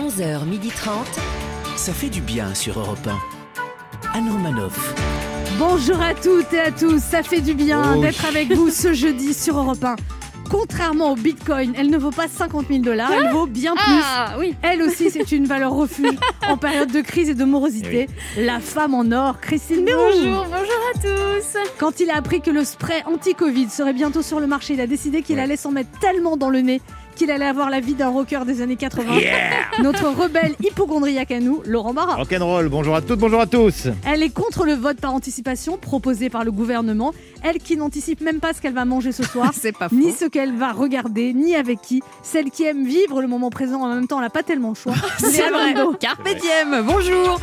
11h30. Ça fait du bien sur Europe 1. Anne Romanoff. Bonjour à toutes et à tous, ça fait du bien Oh, d'être avec vous ce jeudi sur Europe 1. Contrairement au Bitcoin, elle ne vaut pas 50 000 dollars, elle vaut bien plus. Ah oui. Elle aussi, c'est une valeur refuge en période de crise et de morosité. La femme en or, Christine. Bonjour, bonjour à tous. Quand il a appris que le spray anti-Covid serait bientôt sur le marché, il a décidé qu'il allait s'en mettre tellement dans le nez qu'il allait avoir la vie d'un rocker des années 80. Notre rebelle hypochondriaque à nous, Laurent Barra. Rock'n'roll, bonjour à toutes, bonjour à tous. Elle est contre le vote par anticipation proposé par le gouvernement. Elle qui n'anticipe même pas ce qu'elle va manger ce soir, C'est pas ni ce qu'elle va regarder, ni avec qui. Celle qui aime vivre le moment présent en même temps, elle n'a pas tellement le choix. C'est vrai. Carpe diem, bonjour.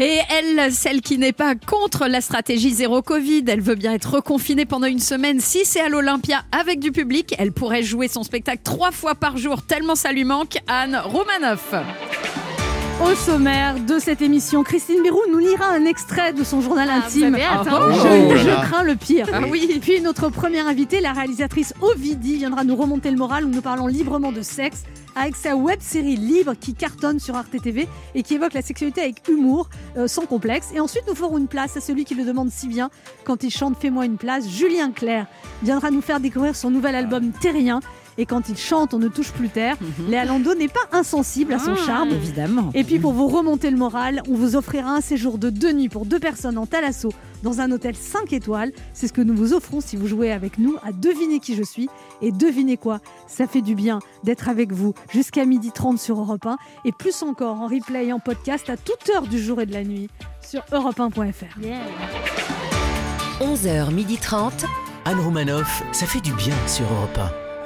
Et elle, celle qui n'est pas contre la stratégie zéro Covid, elle veut bien être reconfinée pendant une semaine. Si c'est à l'Olympia avec du public, elle pourrait jouer son spectacle trois fois par jour, tellement ça lui manque. Anne Romanoff. Au sommaire de cette émission, Christine Bérou nous lira un extrait de son journal Ah, intime. hâte, hein Je, Oh je crains le pire. Ah oui. Puis notre première invitée, la réalisatrice Ovidie, viendra nous remonter le moral où nous parlons librement de sexe avec sa web série libre qui cartonne sur Arte TV et qui évoque la sexualité avec humour, euh, sans complexe. Et ensuite, nous ferons une place à celui qui le demande si bien quand il chante Fais-moi une place. Julien Clerc viendra nous faire découvrir son nouvel album Terrien. Et quand il chante, on ne touche plus terre. Léa Lando n'est pas insensible à son Ah. charme. Évidemment. Et puis pour vous remonter le moral, on vous offrira un séjour de deux nuits pour deux personnes en Thalasso dans un hôtel 5 étoiles. C'est ce que nous vous offrons si vous jouez avec nous à deviner qui je suis. Et devinez quoi? Ça fait du bien d'être avec vous jusqu'à 12h30 sur Europe 1 et plus encore en replay et en podcast à toute heure du jour et de la nuit sur europe1.fr. 11h30. Anne Romanoff, ça fait du bien sur Europe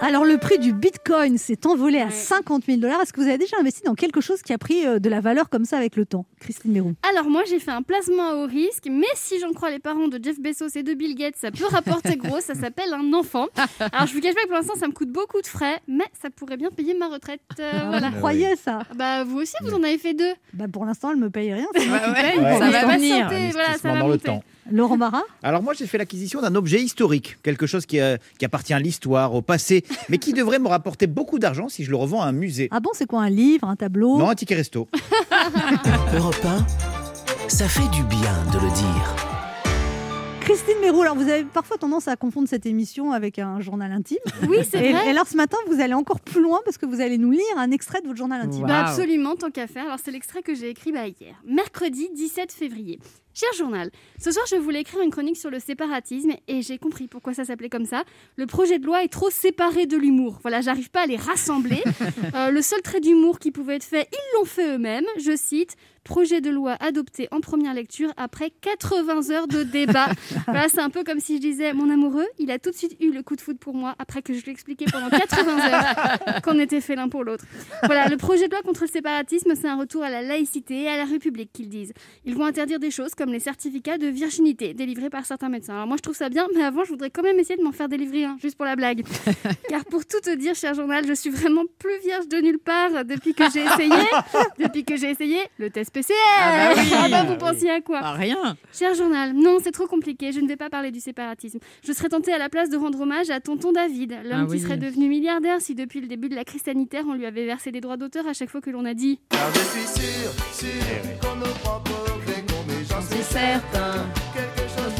Alors le prix du Bitcoin s'est envolé à 50 000 dollars. Est-ce que vous avez déjà investi dans quelque chose qui a pris euh, de la valeur comme ça avec le temps Christine Mérou? Alors moi j'ai fait un placement à haut risque, mais si j'en crois les parents de Jeff Bezos et de Bill Gates, ça peut rapporter gros, ça s'appelle un enfant. Alors je vous cache pas que pour l'instant ça me coûte beaucoup de frais, mais ça pourrait bien payer ma retraite. euh, voilà. Vous croyez ça? Bah vous aussi vous en avez fait deux. bah, Pour l'instant, elle me paye rien. Ouais. Ça va venir. Voilà, ça va dans le temps. Laurent Barra Alors moi j'ai fait l'acquisition d'un objet historique, quelque chose qui, euh, qui appartient à l'histoire, au passé, mais qui devrait me rapporter beaucoup d'argent si je le revends à un musée. Ah bon, c'est quoi un livre, un tableau? Non, un ticket resto. 1. Europe 1, ça fait du bien de le dire. Christine Mérou, alors vous avez parfois tendance à confondre cette émission avec un journal intime. Oui c'est Et, vrai. et alors ce matin, vous allez encore plus loin parce que vous allez nous lire un extrait de votre journal intime. Bah absolument, tant qu'à faire. Alors c'est l'extrait que j'ai écrit bah, hier, mercredi 17 février. Cher journal, ce soir je voulais écrire une chronique sur le séparatisme et j'ai compris pourquoi ça s'appelait comme ça. Le projet de loi est trop séparé de l'humour. Voilà, j'arrive pas à les rassembler. Euh, le seul trait d'humour qui pouvait être fait, ils l'ont fait eux-mêmes. Je cite projet de loi adopté en première lecture après 80 heures de débat. voilà, c'est un peu comme si je disais mon amoureux, il a tout de suite eu le coup de foudre pour moi après que je lui ai expliqué pendant 80 heures qu'on était fait l'un pour l'autre. Voilà, le projet de loi contre le séparatisme, c'est un retour à la laïcité et à la République qu'ils disent. Ils vont interdire des choses comme les certificats de virginité délivrés par certains médecins. Alors moi je trouve ça bien, mais avant je voudrais quand même essayer de m'en faire délivrer un, juste pour la blague. Car pour tout te dire, cher journal, je suis vraiment plus vierge de nulle part depuis que j'ai essayé, depuis que j'ai essayé le test PCR. Ah bah oui. Ah bah, vous pensiez à quoi? Pas rien. Cher journal, non, c'est trop compliqué, je ne vais pas parler du séparatisme. Je serais tentée à la place de rendre hommage à tonton David, l'homme Ah oui. qui serait devenu milliardaire si depuis le début de la crise sanitaire, on lui avait versé des droits d'auteur à chaque fois que l'on a dit incertain.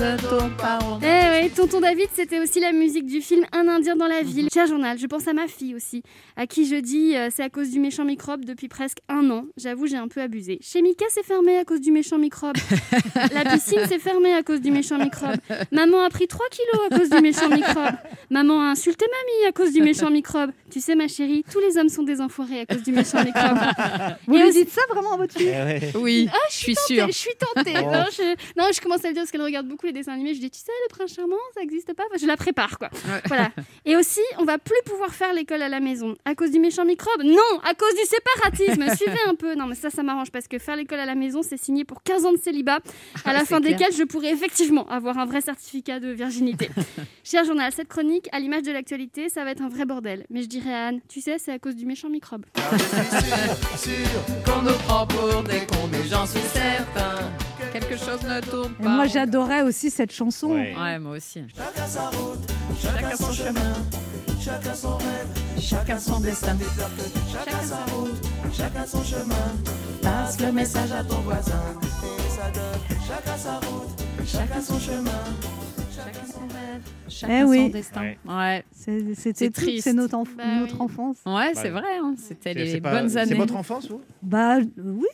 C'est certain. Eh oui, tonton David, c'était aussi la musique du film Un Indien dans la ville. Cher journal, je pense à ma fille aussi, à qui je dis euh, c'est à cause du méchant microbe depuis presque un an. J'avoue, j'ai un peu abusé. Chez Mika, c'est fermé à cause du méchant microbe. La piscine, c'est fermé à cause du méchant microbe. Maman a pris 3 kilos à cause du méchant microbe. Maman a insulté mamie à cause du méchant microbe. Tu sais, ma chérie, tous les hommes sont des enfoirés à cause du méchant microbe. Vous Et lui aussi- dites ça vraiment à votre fille Oui, je suis tentée, sûre. Je suis tentée. Oh. Non, je, non, je commence à le dire parce qu'elle regarde beaucoup les dessins animés. Je dis, tu sais, le prince charmant, ça n'existe pas? Enfin, je la prépare, quoi. Voilà. Et aussi, on va plus pouvoir faire l'école à la maison à cause du méchant microbe? Non, à cause du séparatisme. Suivez un peu. Non, mais ça, ça m'arrange parce que faire l'école à la maison, c'est signé pour 15 ans de célibat, à la fin clair. desquels je pourrais effectivement avoir un vrai certificat de virginité. Cher journal, cette chronique, à l'image de l'actualité, ça va être un vrai bordel. Mais je dirais à Anne, tu sais, c'est à cause du méchant microbe. Qu'on nous prend pour des cons, mais j'en suis certain. Quelque chose ne tourne Et pas. moi, j'adorais aussi cette chanson. Ouais. Ouais, moi aussi. Chacun son chemin, chacun son rêve, chacun son destin. Chacun sa route, chacun son chemin. Passe le message à ton voisin. Ça donne chacun sa route, chacun son chemin. Chacun son rêve. Chacun Eh son oui. destin. Ouais. C'était triste. c'est notre, enf- Bah notre oui. enfance. ouais, c'est vrai. hein, C'était les pas- bonnes années. C'est votre enfance, vous? Bah oui,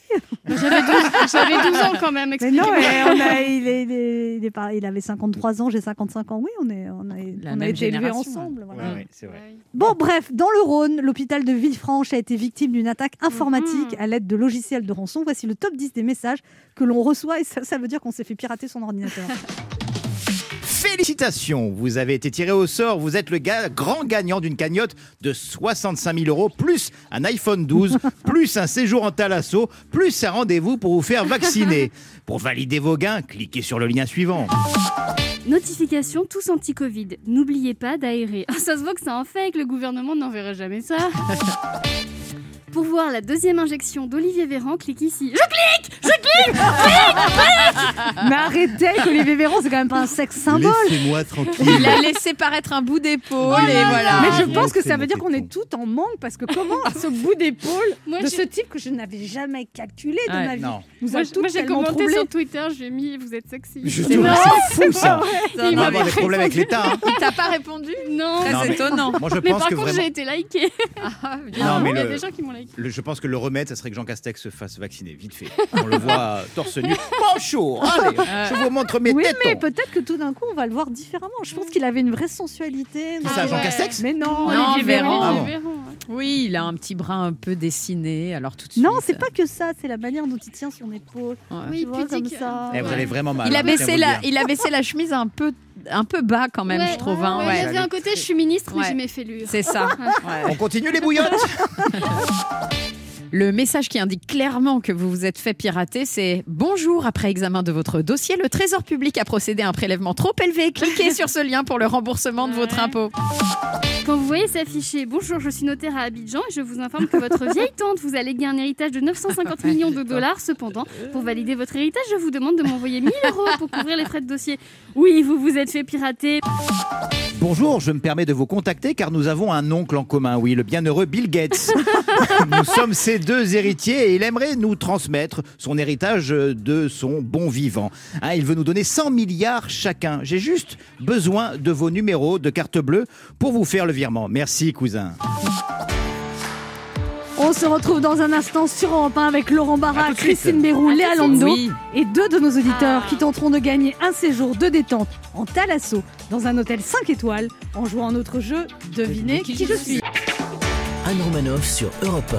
J'avais 12, j'avais 12 ans quand même, mais non, expliquez-moi. mais on a, il, est, il, est- il est pas- il avait 53 ans, j'ai 55 ans. Oui, on, est, on a, La on a été élevés génération, ensemble. voilà. Ouais, ouais, c'est vrai. Bon, bref, dans le Rhône, l'hôpital de Villefranche a été victime d'une attaque informatique Mhm. à l'aide de logiciels de rançon. Voici le top 10 des messages que l'on reçoit et ça, ça veut dire qu'on s'est fait pirater son ordinateur. Félicitations, vous avez été tiré au sort. Vous êtes le ga- grand gagnant d'une cagnotte de 65 000 euros, plus un iPhone 12, plus un séjour en Thalasso, plus un rendez-vous pour vous faire vacciner. Pour valider vos gains, cliquez sur le lien suivant. Notification tous anti-Covid. N'oubliez pas d'aérer. Ça se voit que c'est un fake, le gouvernement n'enverrait jamais ça. Pour voir la deuxième injection d'Olivier Véran, clique ici. Je Mais arrêtez Olivier Véran, c'est quand même pas un sexe symbole. Laissez-moi tranquille. Il a laissé paraître un bout d'épaule Oh et là là. voilà. Mais je pense que ça veut dire qu'on est tout en manque parce que comment ce bout d'épaule de ce type que je n'avais jamais calculé de Ouais. ma vie Non. nous Moi, j'ai- commenté sur Twitter, j'ai mis vous êtes sexy. Je C'est fou ça. Il va avoir des problèmes avec l'État. hein. Il t'a pas répondu Non, Très Non, mais- étonnant. Moi, je Mais pense par que contre, vraiment. j'ai été likée. Ah, Non, mais Il y a le- des gens qui m'ont Le- je pense que le remède, ça serait que Jean Castex se fasse vacciner, vite fait. On le voit torse nu. Bonjour Allez, je vous montre mes Oui, tétons. mais peut-être que tout d'un coup, on va le voir différemment. Je pense qu'il avait une vraie sensualité. Qui ça, Jean Castex Mais non, Non, Olivier Véran. Ah bon. Oui, il a un petit bras un peu dessiné, alors tout de suite. Non, c'est pas que ça, c'est la manière dont il tient son épaule. Ouais. Oui, tu vois, comme ça. Eh, vous allez vraiment mal. Il a hein, baissé la, il a baissé la chemise un peu, un peu bas quand même, Ouais, je trouve. hein, ouais, ouais. Il y avait un côté, je suis ministre, mais j'ai mes fêlures. C'est ça. Ouais. On continue les bouillottes Le message qui indique clairement que vous vous êtes fait pirater, c'est Bonjour, après examen de votre dossier, le Trésor public a procédé à un prélèvement trop élevé. Cliquez sur ce lien pour le remboursement de votre impôt. Quand vous voyez s'afficher Bonjour, je suis notaire à Abidjan et je vous informe que votre vieille tante vous a légué un héritage de 950 millions de dollars. Cependant, pour valider votre héritage, je vous demande de m'envoyer 1000 euros pour couvrir les frais de dossier. Oui, vous vous êtes fait pirater. Bonjour, je me permets de vous contacter car nous avons un oncle en commun, oui, le bienheureux Bill Gates. nous sommes ses deux héritiers et il aimerait nous transmettre son héritage de son bon vivant. Hein, il veut nous donner 100 milliards chacun. J'ai juste besoin de vos numéros de carte bleue pour vous faire le virement. Merci, cousin. On se retrouve dans un instant sur Europe 1 avec Laurent Barra. Christine Bérou, Léa Lando Oui. et deux de nos auditeurs Ah. qui tenteront de gagner un séjour de détente en Thalasso dans un hôtel 5 étoiles en jouant à notre jeu Devinez qui, je suis. Anne Romanoff sur Europe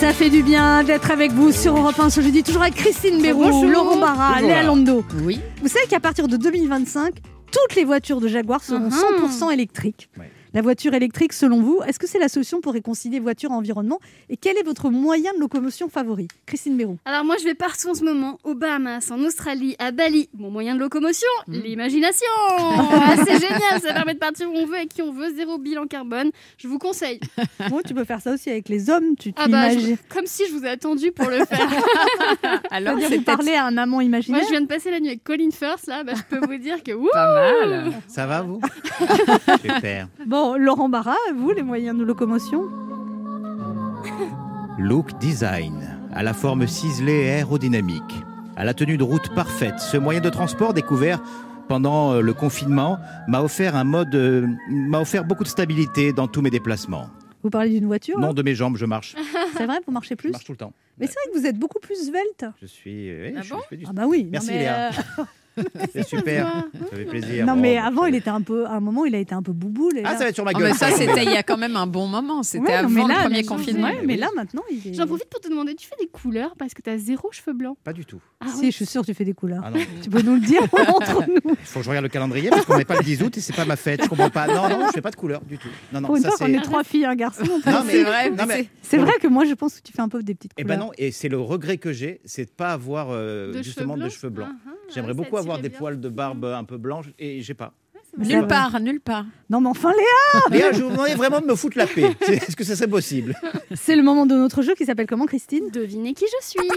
Ça fait du bien d'être avec vous sur Europe 1 ce jeudi, toujours avec Christine Bérou, Bonjour. Laurent Barra, Léa. Lando. Oui. Vous savez qu'à partir de 2025, toutes les voitures de Jaguar seront Mhm. 100% électriques. Ouais. La voiture électrique, selon vous, est-ce que c'est la solution pour réconcilier voiture et environnement Et quel est votre moyen de locomotion favori? Christine Bérou. Alors moi, je vais partout en ce moment, aux Bahamas, en Australie, à Bali. Mon moyen de locomotion, l'imagination. Ah, c'est génial, ça permet de partir où on veut, avec qui on veut, zéro bilan carbone. Je vous conseille. Bon, tu peux faire ça aussi avec les hommes, tu Ah bah, je- comme si je vous ai attendu pour le faire. Alors, c'est vous parler à un amant imaginaire Moi, je viens de passer la nuit avec Colin Firth, là, bah, je peux vous dire que pas mal. Ça va, vous? Super. Bon, Laurent Barra, vous, les moyens de locomotion Look Design, à la forme ciselée et aérodynamique, à la tenue de route parfaite, ce moyen de transport découvert pendant euh, le confinement m'a offert un mode, euh, m'a offert beaucoup de stabilité dans tous mes déplacements. Vous parlez d'une voiture Non de mes jambes, je marche, C'est vrai, vous marchez je plus marche tout le temps. Mais c'est vrai que vous êtes beaucoup plus svelte. Je suis, oui, Ah je, bon je fais du Ah bah oui. non, Merci, mais, Léa. euh, C'est super, ça fait plaisir. Non Bon, mais avant, il était un peu, à un moment, il a été un peu bouboule. et Ah, là- ça va être sur ma Oh, gueule. mais ça, c'était il y a quand même un bon moment. C'était Ouais, non, avant mais là, le premier confinement. ouais, mais là maintenant, il est. J'en profite pour te demander, tu fais des couleurs parce que t'as zéro cheveux blancs. Pas du tout. Ah Si, je suis sûre que tu fais des couleurs. Ah non. Tu peux nous le dire entre nous. Il faut que je regarde le calendrier parce qu'on n'est pas le 10 août et c'est pas ma fête. Je comprends pas. Non, non, je fais pas de couleur du tout. Non, non, Pour une ça fois qu'on c'est. est trois filles, un garçon. on peut- Non, mais C'est vrai, non, mais mais- C'est vrai que moi, je pense que tu fais un peu des petites Eh couleurs. ben non, et c'est le regret que j'ai, c'est de pas avoir euh, De justement cheveux de blancs cheveux blancs. Ah, ah, J'aimerais beaucoup avoir des bien. poils de barbe un peu blanches et j'ai pas. Nulle part, nulle part. Non, mais enfin, Léa, Léa, je vous demandais vraiment de me foutre la paix. Est-ce que ça serait possible? C'est le moment de notre jeu qui s'appelle comment, Christine? Devinez qui je suis.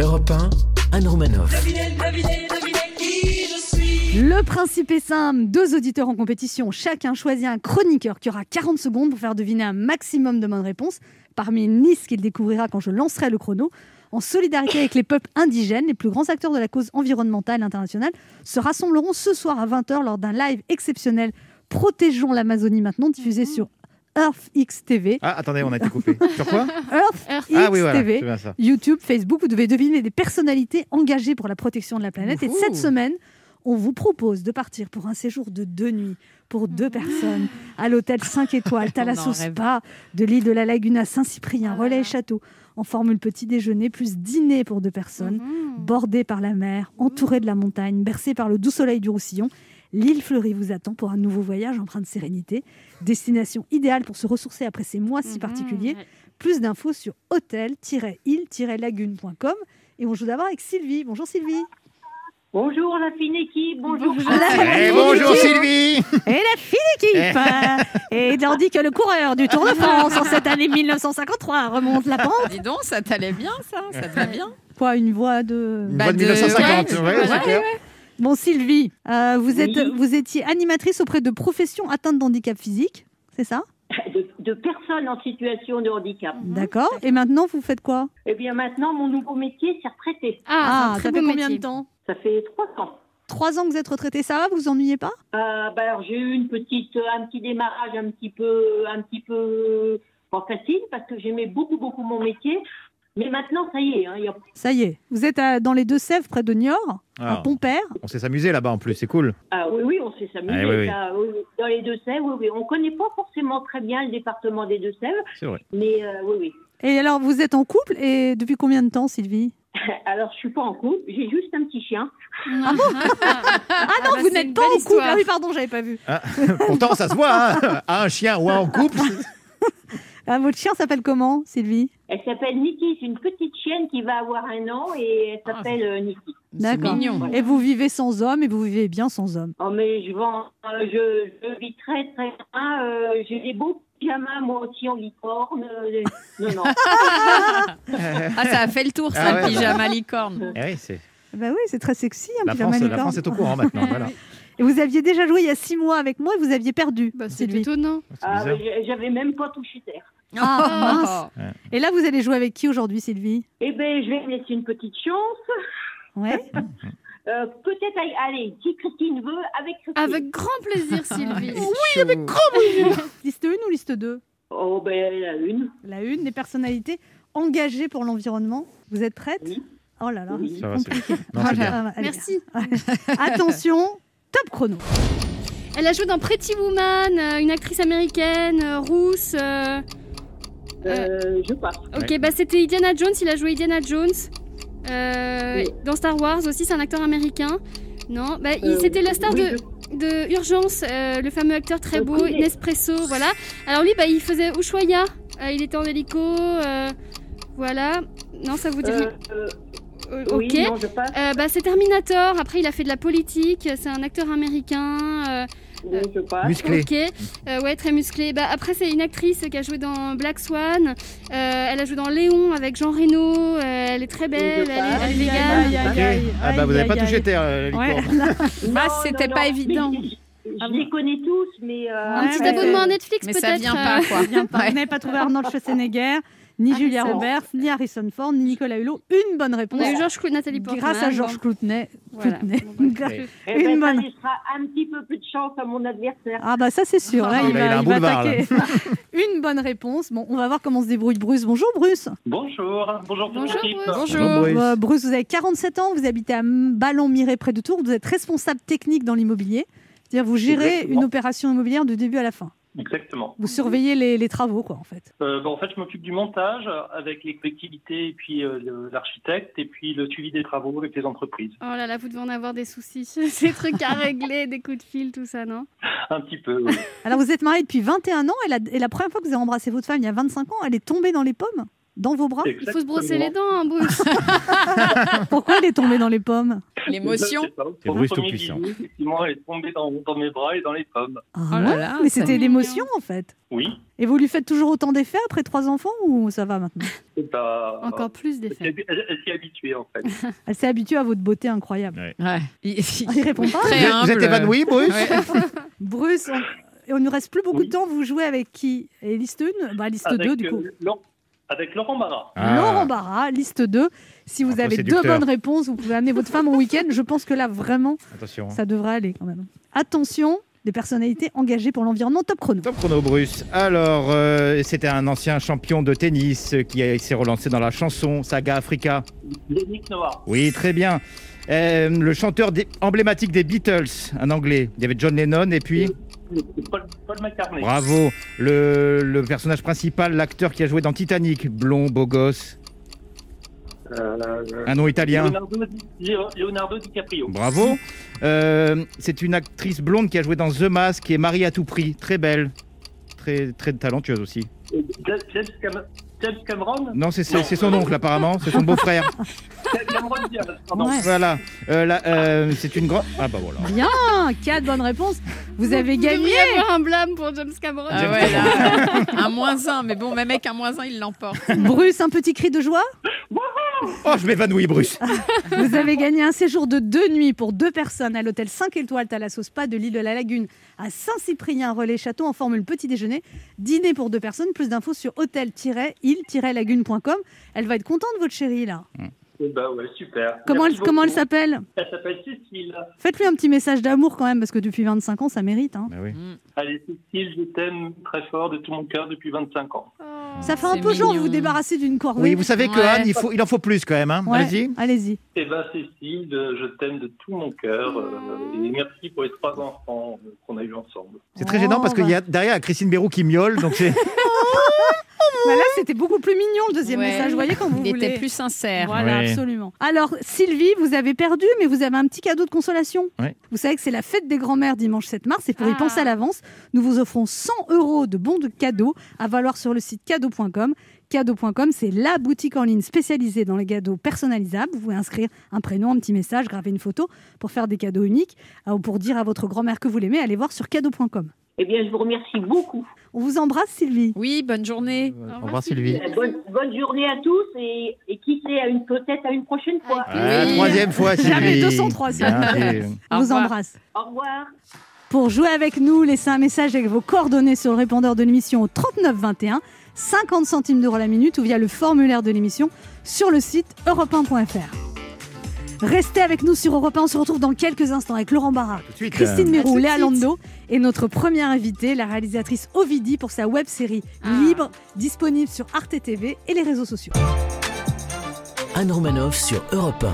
Europe 1, Anne Romanoff. Devinez, devinez, devinez qui je suis. Le principe est simple, deux auditeurs en compétition, chacun choisit un chroniqueur qui aura 40 secondes pour faire deviner un maximum de bonnes réponses parmi une liste qu'il découvrira quand je lancerai le chrono. En solidarité avec les peuples indigènes, les plus grands acteurs de la cause environnementale internationale se rassembleront ce soir à 20h lors d'un live exceptionnel Protégeons l'Amazonie maintenant, diffusé sur EarthX TV. Ah, attendez, on a été coupé. Sur quoi Ah oui, voilà, TV. ça. YouTube, Facebook, vous devez deviner des personnalités engagées pour la protection de la planète. Et cette semaine, on vous propose de partir pour un séjour de deux nuits pour deux personnes à l'hôtel 5 étoiles Thalasso en rêve. Spa de l'île de la Lagune à Saint-Cyprien, Ah relais château, en formule petit déjeuner plus dîner pour deux personnes, Mhm. bordé par la mer, entouré de la montagne, bercé par le doux soleil du Roussillon. L'île fleurie vous attend pour un nouveau voyage empreint de sérénité. Destination idéale pour se ressourcer après ces mois si Mhm. particuliers. Plus d'infos sur hôtel-île-lagune.com. Et on joue d'abord avec Sylvie. Bonjour Sylvie. Bonjour la fine équipe, bonjour. Eh, bonjour Sylvie. Et la fine équipe. Et tandis que le coureur du Tour de France en cette année 1953 remonte la pente. Dis donc, ça t'allait bien, ça Ça te va bien? Quoi, une voix de... Une Bah, voix de de- 1950, ouais, ouais, ouais. Bon Sylvie, euh, vous, êtes, Oui. vous étiez animatrice auprès de professions atteintes d'handicap physique, c'est ça? De, de personnes en situation de handicap. D'accord. Et maintenant, vous faites quoi? Eh bien maintenant, mon nouveau métier, c'est retraité. Ah, un ça fait combien métier. de temps? Ça fait trois ans. Trois ans que vous êtes retraité, ça va? Vous vous ennuyez pas? Euh, bah alors j'ai eu une petite, un petit démarrage un petit peu, un petit peu pas facile parce que j'aimais beaucoup beaucoup mon métier. Mais maintenant, ça y est, hein, il y a- Ça y est, vous êtes à- dans les Deux-Sèvres, près de Niort, à Ah, Pompère. on s'est s'amusé là-bas en plus, c'est cool. ah oui oui, on s'est s'amuser. Ah, oui, oui. ça, oui, oui. Dans les Deux-Sèvres, oui, oui. On connaît pas forcément très bien le département des Deux-Sèvres, C'est vrai. mais euh, oui oui. Et alors, vous êtes en couple et depuis combien de temps, Sylvie Alors je suis pas en couple, j'ai juste un petit chien. Ah non, bah, vous n'êtes pas en couple. Ah oui, pardon, j'avais pas vu. Pourtant, ça se voit, hein un chien ou un en couple. Ah, votre chien s'appelle comment, Sylvie? Elle s'appelle Niki, c'est une petite chienne qui va avoir un an et elle s'appelle euh, Niki. C'est D'accord. mignon. Et vous vivez sans homme et vous vivez bien sans homme? Oh mais je vends, euh, je, je vis très très bien. euh, J'ai des beaux pyjamas moi aussi en licorne. euh, non non. Ah, ça a fait le tour, ça, Ah ouais, le pyjama licorne. Eh oui, c'est... Bah oui, c'est très sexy, un La, pyjama France, la licorne. France est au courant maintenant. Voilà. Et vous aviez déjà joué il y a six mois avec moi et vous aviez perdu, Bah, c'est Sylvie. étonnant. C'est Ah, j'avais même pas touché terre. Ah, mince. Et là, vous allez jouer avec qui aujourd'hui, Sylvie? Eh ben je vais me laisser une petite chance. Ouais. Euh, Peut-être allez, si Christine veut, avec Christine. Avec grand plaisir, Sylvie. Oui, avec liste 1 ou liste 2 Oh ben la une. La une, des personnalités engagées pour l'environnement. Vous êtes prête Oui. Oh là là, Oui. c'est Ça va, c'est- compliqué. Non, c'est bien. Ah, allez. Merci. Attention, top chrono. Elle a joué dans Pretty Woman, euh, une actrice américaine, euh, rousse. euh, Euh, je passe. Ok, Ouais. bah c'était Indiana Jones, il a joué Indiana Jones. Euh, Oui. Dans Star Wars aussi, c'est un acteur américain. Non, bah, il- Euh, c'était la star oui, de, de Urgence, euh, le fameux acteur très Je beau. Nespresso, voilà. Alors lui, bah, il faisait Ushuaïa, Euh, il était en hélico, euh, voilà. Non, ça vous dit Euh, rien euh, Euh, Oui, Ok. non, je passe. Euh, bah, c'est Terminator, après il a fait de la politique, c'est un acteur américain. Euh, je. Musclé. Ok, Euh, ouais, très musclé. Bah, après, c'est une actrice qui a joué dans Black Swan. Euh, elle a joué dans Léon avec Jean Reno. Euh, elle est très belle, elle est, elle est végane. Ah bah vous n'avez pas touché terre. Ouais. Bah, c'était pas évident. mais Je, Ah les connais tous, mais. Un petit abonnement à Netflix, Mais peut-être. ça vient pas, quoi. Vous n'avez pas trouvé Arnold Schwarzenegger, ni Ah, Julia. Roberts, ni Harrison Ford, ni Nicolas Hulot. Une bonne réponse. On a eu Georges Clooney, Nathalie Portman. Grâce à Georges. Clooney. Voilà. Bah, eh Une ben, ça bonne. laissera un petit peu plus de chance à mon adversaire. Ah bah ça c'est sûr, là Il il va, un il va attaquer. Une bonne réponse. Bon, on va voir comment se débrouille Bruce. Bonjour Bruce. Bonjour, bonjour Bonjour. Bruce. Bonjour. Bonjour, Bruce. Euh, Bruce, vous avez 47 ans, vous habitez à Ballon-Miré près de Tours, vous êtes responsable technique dans l'immobilier. C'est-à-dire vous gérez Exactement. une opération immobilière de début à la fin. Exactement. Vous surveillez les, les travaux quoi en fait. Euh, bon, en fait, je m'occupe du montage avec les collectivités et puis euh, l'architecte et puis le suivi des travaux avec les entreprises. Oh là là, vous devez en avoir des soucis. Ces trucs à régler, des coups de fil, tout ça, non? Un petit peu. oui. Alors vous êtes marié depuis 21 ans et la, et la première fois que vous avez embrassé votre femme il y a 25 ans, elle est tombée dans les pommes? Dans vos bras Il faut se brosser les dents, hein, Bruce. Pourquoi elle est tombée dans les pommes L'émotion. C'est Bruce tout-puissant. bisou, Effectivement, elle est tombée dans, dans mes bras et dans les pommes. Ah Oh là ouais là, Mais c'était l'émotion en fait. Oui. Et vous lui faites toujours autant d'effets après trois enfants ou ça va maintenant bah, Encore plus d'effets. elle- elle s'y est habituée, en fait. Elle s'est habituée à votre beauté incroyable. Ouais. Il, Il répond pas Très Vous êtes- épanoui, Bruce Ouais. Bruce, on... et on ne reste plus beaucoup Oui. de temps. Vous jouez avec qui? Et liste 1 bah, Liste Avec, 2 du coup. Avec Laurent Barra. Ah. Laurent Barra, liste 2. Si vous Un avez deux bonnes réponses, vous pouvez amener votre femme au week-end. Je pense que là, vraiment, Attention. ça devrait aller quand même. Attention, des personnalités engagées pour l'environnement top chrono. Top chrono, Bruce. Alors, euh, c'était un ancien champion de tennis qui s'est relancé dans la chanson Saga Africa. Yannick Noah. Oui, très bien. Euh, le chanteur des- emblématique des Beatles, un anglais. Il y avait John Lennon et puis, Paul, Paul McCartney. bravo, le, le personnage principal, l'acteur qui a joué dans Titanic, blond, beau gosse, Euh, un nom italien. Leonardo, DiCaprio. Bravo. Euh, c'est une actrice blonde qui a joué dans The Mask et Marie à tout prix. Très belle. Très, très talentueuse aussi. James, James Cameron Non, c'est c'est- c'est son oncle apparemment, c'est son beau-frère. Cameron Diaz. Pardon. Ouais. Voilà. Euh, là, euh, c'est une grande. Ah bah voilà. Bien, quatre bonnes réponses. Vous avez gagné. avoir un blâme pour James Cameron. Ah ouais, là, un moins un, mais bon, même avec un moins un, il l'emporte. Bruce, un petit cri de joie. Oh, je m'évanouis, Bruce. Vous avez gagné un séjour de deux nuits pour deux personnes à l'hôtel 5 étoiles Thalasso Spa de l'île de la Lagune à Saint-Cyprien, relais château en formule petit déjeuner. Dîner pour deux personnes. Plus d'infos sur hôtel-île-lagune.com. Elle va être contente, votre chérie, là. Eh ben ouais, super. Comment, elle, comment s'appelle Elle s'appelle Cécile. Faites-lui un petit message d'amour quand même, parce que depuis 25 ans, ça mérite. hein. Bah oui. Allez, Cécile, je t'aime très fort de tout mon cœur depuis 25 ans. Oh. Ça fait un peu genre mignon. vous débarrasser d'une corvée. Oui, vous savez que Ouais. Anne, il, faut, il en faut plus quand même. Hein. Ouais, Allez-y. Allez-y. Eh ben Cécile, je t'aime de tout mon cœur. euh, et merci pour les trois enfants euh, qu'on a eus ensemble. C'est très gênant parce qu'il y a derrière il y a Christine Bérou qui miaule. Donc c'est. Bah là, c'était beaucoup plus mignon le deuxième Ouais. message. Vous voyez quand vous Il voulez. était plus sincère. Voilà, Ouais. absolument. Alors, Sylvie, vous avez perdu, mais vous avez un petit cadeau de consolation. Ouais. Vous savez que c'est la fête des grands-mères dimanche 7 mars, et pour y Ah. penser à l'avance, nous vous offrons 100 euros de bons de cadeaux à valoir sur le site cadeau.com. Cadeau.com, c'est la boutique en ligne spécialisée dans les cadeaux personnalisables. Vous pouvez inscrire un prénom, un petit message, graver une photo pour faire des cadeaux uniques euh, ou pour dire à votre grand-mère que vous l'aimez. Allez voir sur cadeau.com. Eh bien, je vous remercie beaucoup. On vous embrasse, Sylvie. Oui, bonne journée. Au revoir Sylvie. Euh, Bonne, bonne journée à tous et, et qui sait, à une peut-être à une prochaine fois. Ah, Oui. troisième fois Sylvie. Jamais 203, s'il vous Bien plaît. fait. On vous embrasse. Au revoir. Pour jouer avec nous, laissez un message avec vos coordonnées sur le répondeur de l'émission au 39 21, 50 centimes d'euros la minute ou via le formulaire de l'émission sur le site europe1.fr. Restez avec nous sur Europe 1, on se retrouve dans quelques instants avec Laurent Barra. Christine Mérou, Léa. Lando et notre première invitée, la réalisatrice Ovidie pour sa web série Ah. libre, disponible sur Arte TV et les réseaux sociaux. Anne Romanoff sur Europe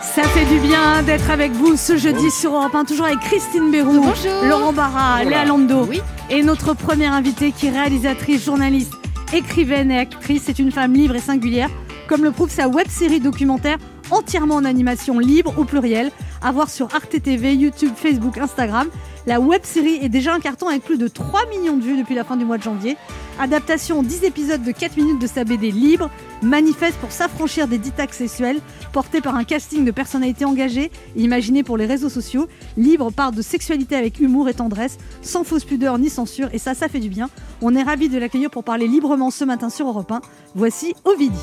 Ça fait du bien d'être avec vous ce jeudi sur Europe 1, toujours avec Christine Bérou, Bonjour. Laurent Barra, Voilà. Léa Lando Oui. et notre première invitée qui est réalisatrice, journaliste, écrivaine et actrice. C'est une femme libre et singulière, comme le prouve sa web série documentaire entièrement en animation libre au pluriel, à voir sur Arte TV, YouTube, Facebook, Instagram. La web série est déjà un carton avec plus de 3 millions de vues depuis la fin du mois de janvier. Adaptation en 10 épisodes de 4 minutes de sa BD libre, manifeste pour s'affranchir des dictats sexuels, porté par un casting de personnalités engagées et imaginées pour les réseaux sociaux. Libre parle de sexualité avec humour et tendresse, sans fausse pudeur ni censure, et ça, ça fait du bien. On est ravis de l'accueillir pour parler librement ce matin sur Europe 1. Voici Ovidie.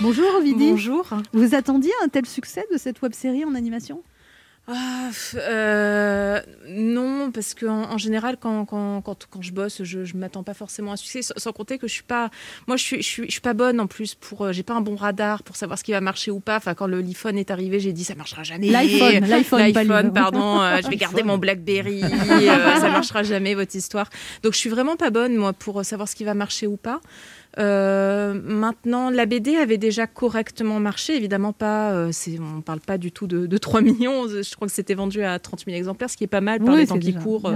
Bonjour Ovidie. Bonjour. Vous attendiez un tel succès de cette web série en animation? Ah, euh, non, parce qu'en en, général, quand, quand, quand, quand je bosse, je ne m'attends pas forcément à un succès. Sans, sans compter que je suis pas, moi, je suis, je suis, je suis pas bonne en plus pour, euh, j'ai pas un bon radar pour savoir ce qui va marcher ou pas. Enfin, quand le l'iPhone est arrivé, j'ai dit ça marchera jamais. L'iPhone, l'iPhone, pardon. euh, je vais garder mon BlackBerry. euh, ça marchera jamais votre histoire. Donc, je suis vraiment pas bonne moi pour savoir ce qui va marcher ou pas. Euh, maintenant, la BD avait déjà correctement marché, évidemment pas. euh, on parle pas du tout de, de 3 millions. Je crois que c'était vendu à 30 000 exemplaires, ce qui est pas mal par Oui, les temps qui courent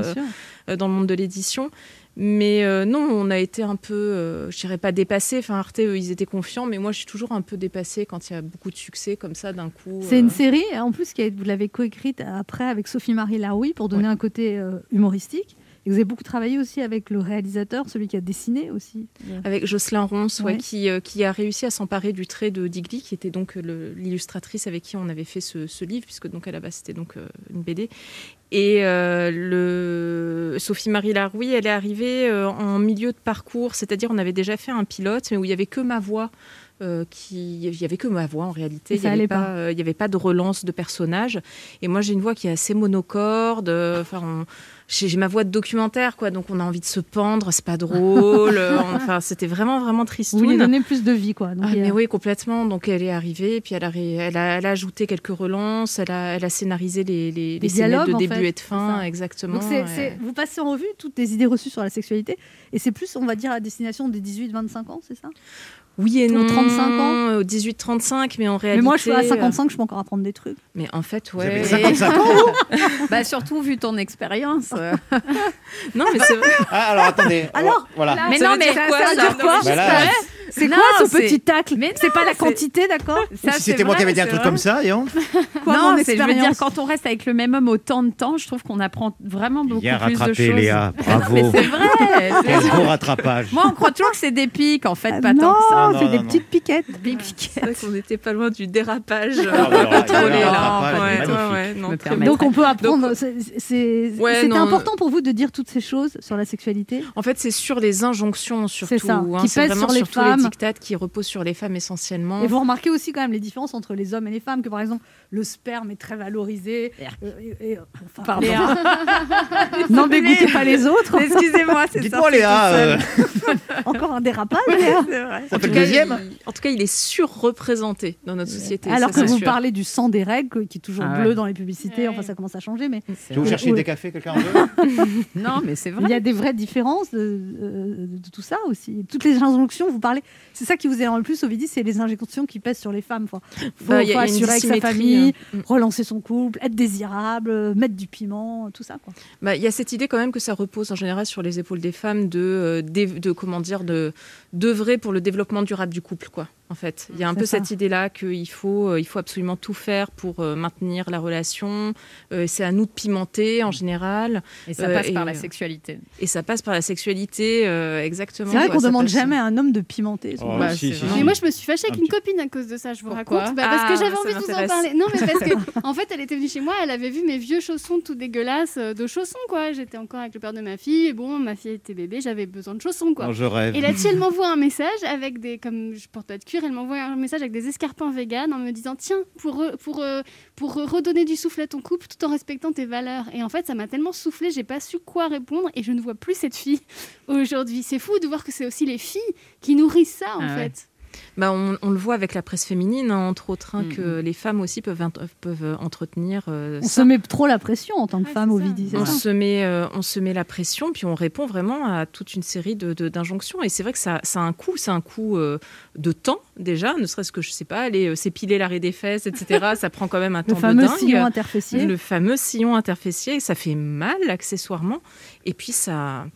euh, dans le monde de l'édition. Mais non, on a été un peu, je dirais pas dépassé. Enfin, Arte, eux, ils étaient confiants, mais moi, je suis toujours un peu dépassée quand il y a beaucoup de succès comme ça d'un coup. C'est une série, en plus, qui a- vous l'avez coécrite après avec Sophie-Marie Laroui pour donner un côté humoristique. Et vous avez beaucoup travaillé aussi avec le réalisateur, celui qui a dessiné aussi. Avec Jocelyn Ronce, ouais, Ouais. qui, euh, qui a réussi à s'emparer du trait de Digli, qui était donc le- l'illustratrice avec qui on avait fait ce, ce livre, puisque donc à la base c'était donc euh, une BD. Et euh, le... Sophie-Marie Laroui, elle est arrivée euh, en milieu de parcours, c'est-à-dire on avait déjà fait un pilote, mais où il n'y avait que ma voix. Euh, qui... Il n'y avait que ma voix en réalité, il n'y avait, pas, pas. euh, il y avait pas de relance de personnage. Et moi j'ai une voix qui est assez monocorde, euh, enfin, j'ai ma voix de documentaire, quoi, donc on a envie de se pendre, c'est pas drôle. euh, enfin, c'était vraiment, vraiment Vous tristoun. voulez donner plus de vie, quoi. Donc, Ah, a- mais oui, complètement. Donc elle est arrivée, puis elle a, elle a, elle a ajouté quelques relances, elle a, elle a scénarisé les, les, dialogues, de début fait, et de fin, exactement. Donc ouais. vous passez en revue toutes les idées reçues sur la sexualité, et c'est plus, on va dire, à destination des 18-25 ans, c'est ça? Oui et non. 35 ans euh, 18-35, mais en réalité. Mais moi, je suis à euh, 55, je peux encore apprendre des trucs. Mais en fait, Vous avez ouais. 55 ans, Bah, surtout vu ton expérience. euh. Non, mais c'est vrai. Ah, alors attendez. Alors, voilà. Mais Ça non, mais ça, Non, quoi? Bah là. C'est Non, quoi ce c'est- petit tacle Mais C'est non, pas la c'est- quantité, d'accord si c'est c'était moi qui avais dit un c'est truc comme ça, Yon. Quoi, non, mon c'est, je veux dire, quand on reste avec le même homme autant de temps, je trouve qu'on apprend vraiment beaucoup Bien plus de rattrapé, choses. Léa. Non, Bravo. mais c'est vrai. c'est- Quel beau rattrapage. Moi, on croit toujours que c'est des pics, en fait, Ah, pas Non, tant que ça. non, c'est non, des non. petites piquettes. Des C'est piquettes. vrai qu'on n'était pas loin du dérapage non. Donc on peut apprendre. c'est- c'est- non, important pour vous de dire toutes ces choses sur la sexualité? En fait, c'est sur les injonctions surtout. C'est ça, hein. qui C'est pèsent sur les femmes. Qui reposent sur les femmes essentiellement. Et vous remarquez aussi quand même les différences entre les hommes et les femmes, que par exemple le sperme est très valorisé. euh, et- et- enfin, Pardon. Léa. N'en dégoûtez pas les autres. Excusez-moi, c'est Dites-moi, Léa, euh, Encore un dérapage, Léa. ça fait En tout le cas, deuxième il- en tout cas, il est surreprésenté dans notre société. Alors ça, que vous sûr. parlez du sang des règles, qui est toujours Ah bleu dans les publicités, Ouais. enfin ça commence à changer, mais Je vais vous Oui. des cafés, quelqu'un en veut Non, mais c'est il vrai. y a des vraies différences de, euh, de tout ça aussi. Toutes les injonctions, vous parlez, c'est ça qui vous énerve le plus, Ovidie, c'est les injonctions qui pèsent sur les femmes. Faut, faut, Bah, il faut il une assurer avec sa famille, hein. Mm. relancer son couple, être désirable, mettre du piment, tout ça. Quoi. Bah, Il y a cette idée quand même que ça repose en général sur les épaules des femmes de, euh, d'év- de comment dire, de d'œuvrer pour le développement durable du couple, quoi. En fait, il y a un C'est peu ça. cette idée-là qu'il faut, euh, il faut absolument tout faire pour euh, maintenir la relation. Euh, c'est à nous de pimenter en général, Et ça Euh, passe et, par la sexualité. et ça passe par la sexualité, euh, exactement. C'est vrai qu'on demande passe- jamais à un homme de pimenter. Oh. Bah, si, c'est si, vrai. si. Mais moi, je me suis fâchée avec Un une petit- copine à cause de ça, je vous Pourquoi raconte. Bah, parce Ah, que j'avais ça envie de vous en parler. Non, mais parce que, en fait, elle était venue chez moi, elle avait vu mes vieux chaussons tout dégueulasses de chaussons, quoi. J'étais encore avec le père de ma fille, et bon, ma fille était bébé, j'avais besoin de chaussons, quoi. Non, je rêve. Et là-dessus, elle m'envoie un message avec des. Comme je porte pas de elle m'envoie un message avec des escarpins vegan en me disant Tiens, pour, re- pour, euh, pour euh, redonner du souffle à ton couple tout en respectant tes valeurs. Et en fait, ça m'a tellement soufflé, j'ai pas su quoi répondre et je ne vois plus cette fille aujourd'hui. C'est fou de voir que c'est aussi les filles qui nourrissent ça, en Ah ouais. Bah, on, on le voit avec la presse féminine, hein, entre autres, hein, Mhm. que les femmes aussi peuvent, peuvent entretenir euh, On ça. se met trop la pression en tant que Ouais, femme c'est on ça se, met, euh, on se met la pression, puis on répond vraiment à toute une série de- de- d'injonctions. Et c'est vrai que ça, ça a un coût, c'est un coût euh, de temps déjà, ne serait-ce que, je sais pas, aller euh, s'épiler l'arrêt des fesses, etc. ça prend quand même un Le temps fameux de dingue. sillon interfessier. Le fameux sillon interfessier, ça fait mal accessoirement. Et puis ça,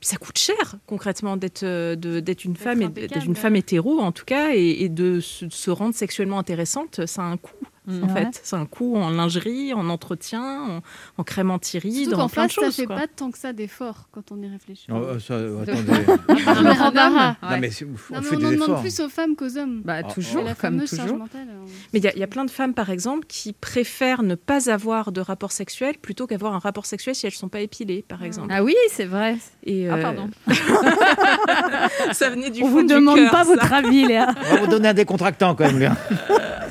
ça coûte cher concrètement d'être euh, d'être une femme, et d'être une femme hétéro en tout cas, et, et de se, de se rendre sexuellement intéressante, ça a un coût. En fait, c'est un coût en lingerie, en entretien, en, en crème anti-rides, en qu'en plein de face, ça choses. fait quoi. pas tant que ça d'efforts quand on y réfléchit. Oh, ça, De- attendez. Non, mais embarras. Ouais. Non, mais c'est- on Non, mais fait on des en demande plus aux femmes qu'aux hommes. Bah, toujours, comme toujours. mentale. euh, Mais il y, a- il y a plein de femmes, par exemple, qui préfèrent ne pas avoir de rapport sexuel plutôt qu'avoir un rapport sexuel si elles ne sont pas épilées, par exemple. Ah oui, c'est vrai. Et, Ah, euh, pardon. ça venait du On fond vous du demande cœur, pas ça. votre avis, Léa. On va vous donner un décontractant quand même, Léa.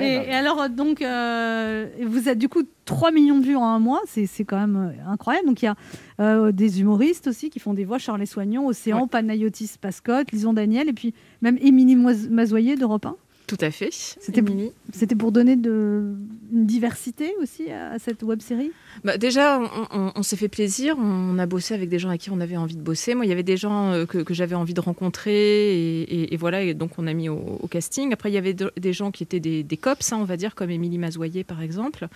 et, Ouais, et alors, euh, donc, euh, vous êtes du coup 3 millions de vues en un mois, c'est quand même euh, incroyable. Donc, il y a euh, des humoristes aussi qui font des voix, Charles Soignon, Océan, Ouais. Panayotis Pascotte, Lison Daniel, et puis même Émilie Mazoyer d'Europe 1. Tout à fait. C'était pour donner de, une diversité aussi à cette web série? Bah, déjà, on, on- on s'est fait plaisir. On a bossé avec des gens avec qui on avait envie de bosser. Moi, il y avait des gens euh, que, que j'avais envie de rencontrer. Et, et- et voilà, et donc on a mis au, au casting. Après, il y avait de- des gens qui étaient des, des cops, hein, on va dire, comme Émilie Mazoyer, par exemple.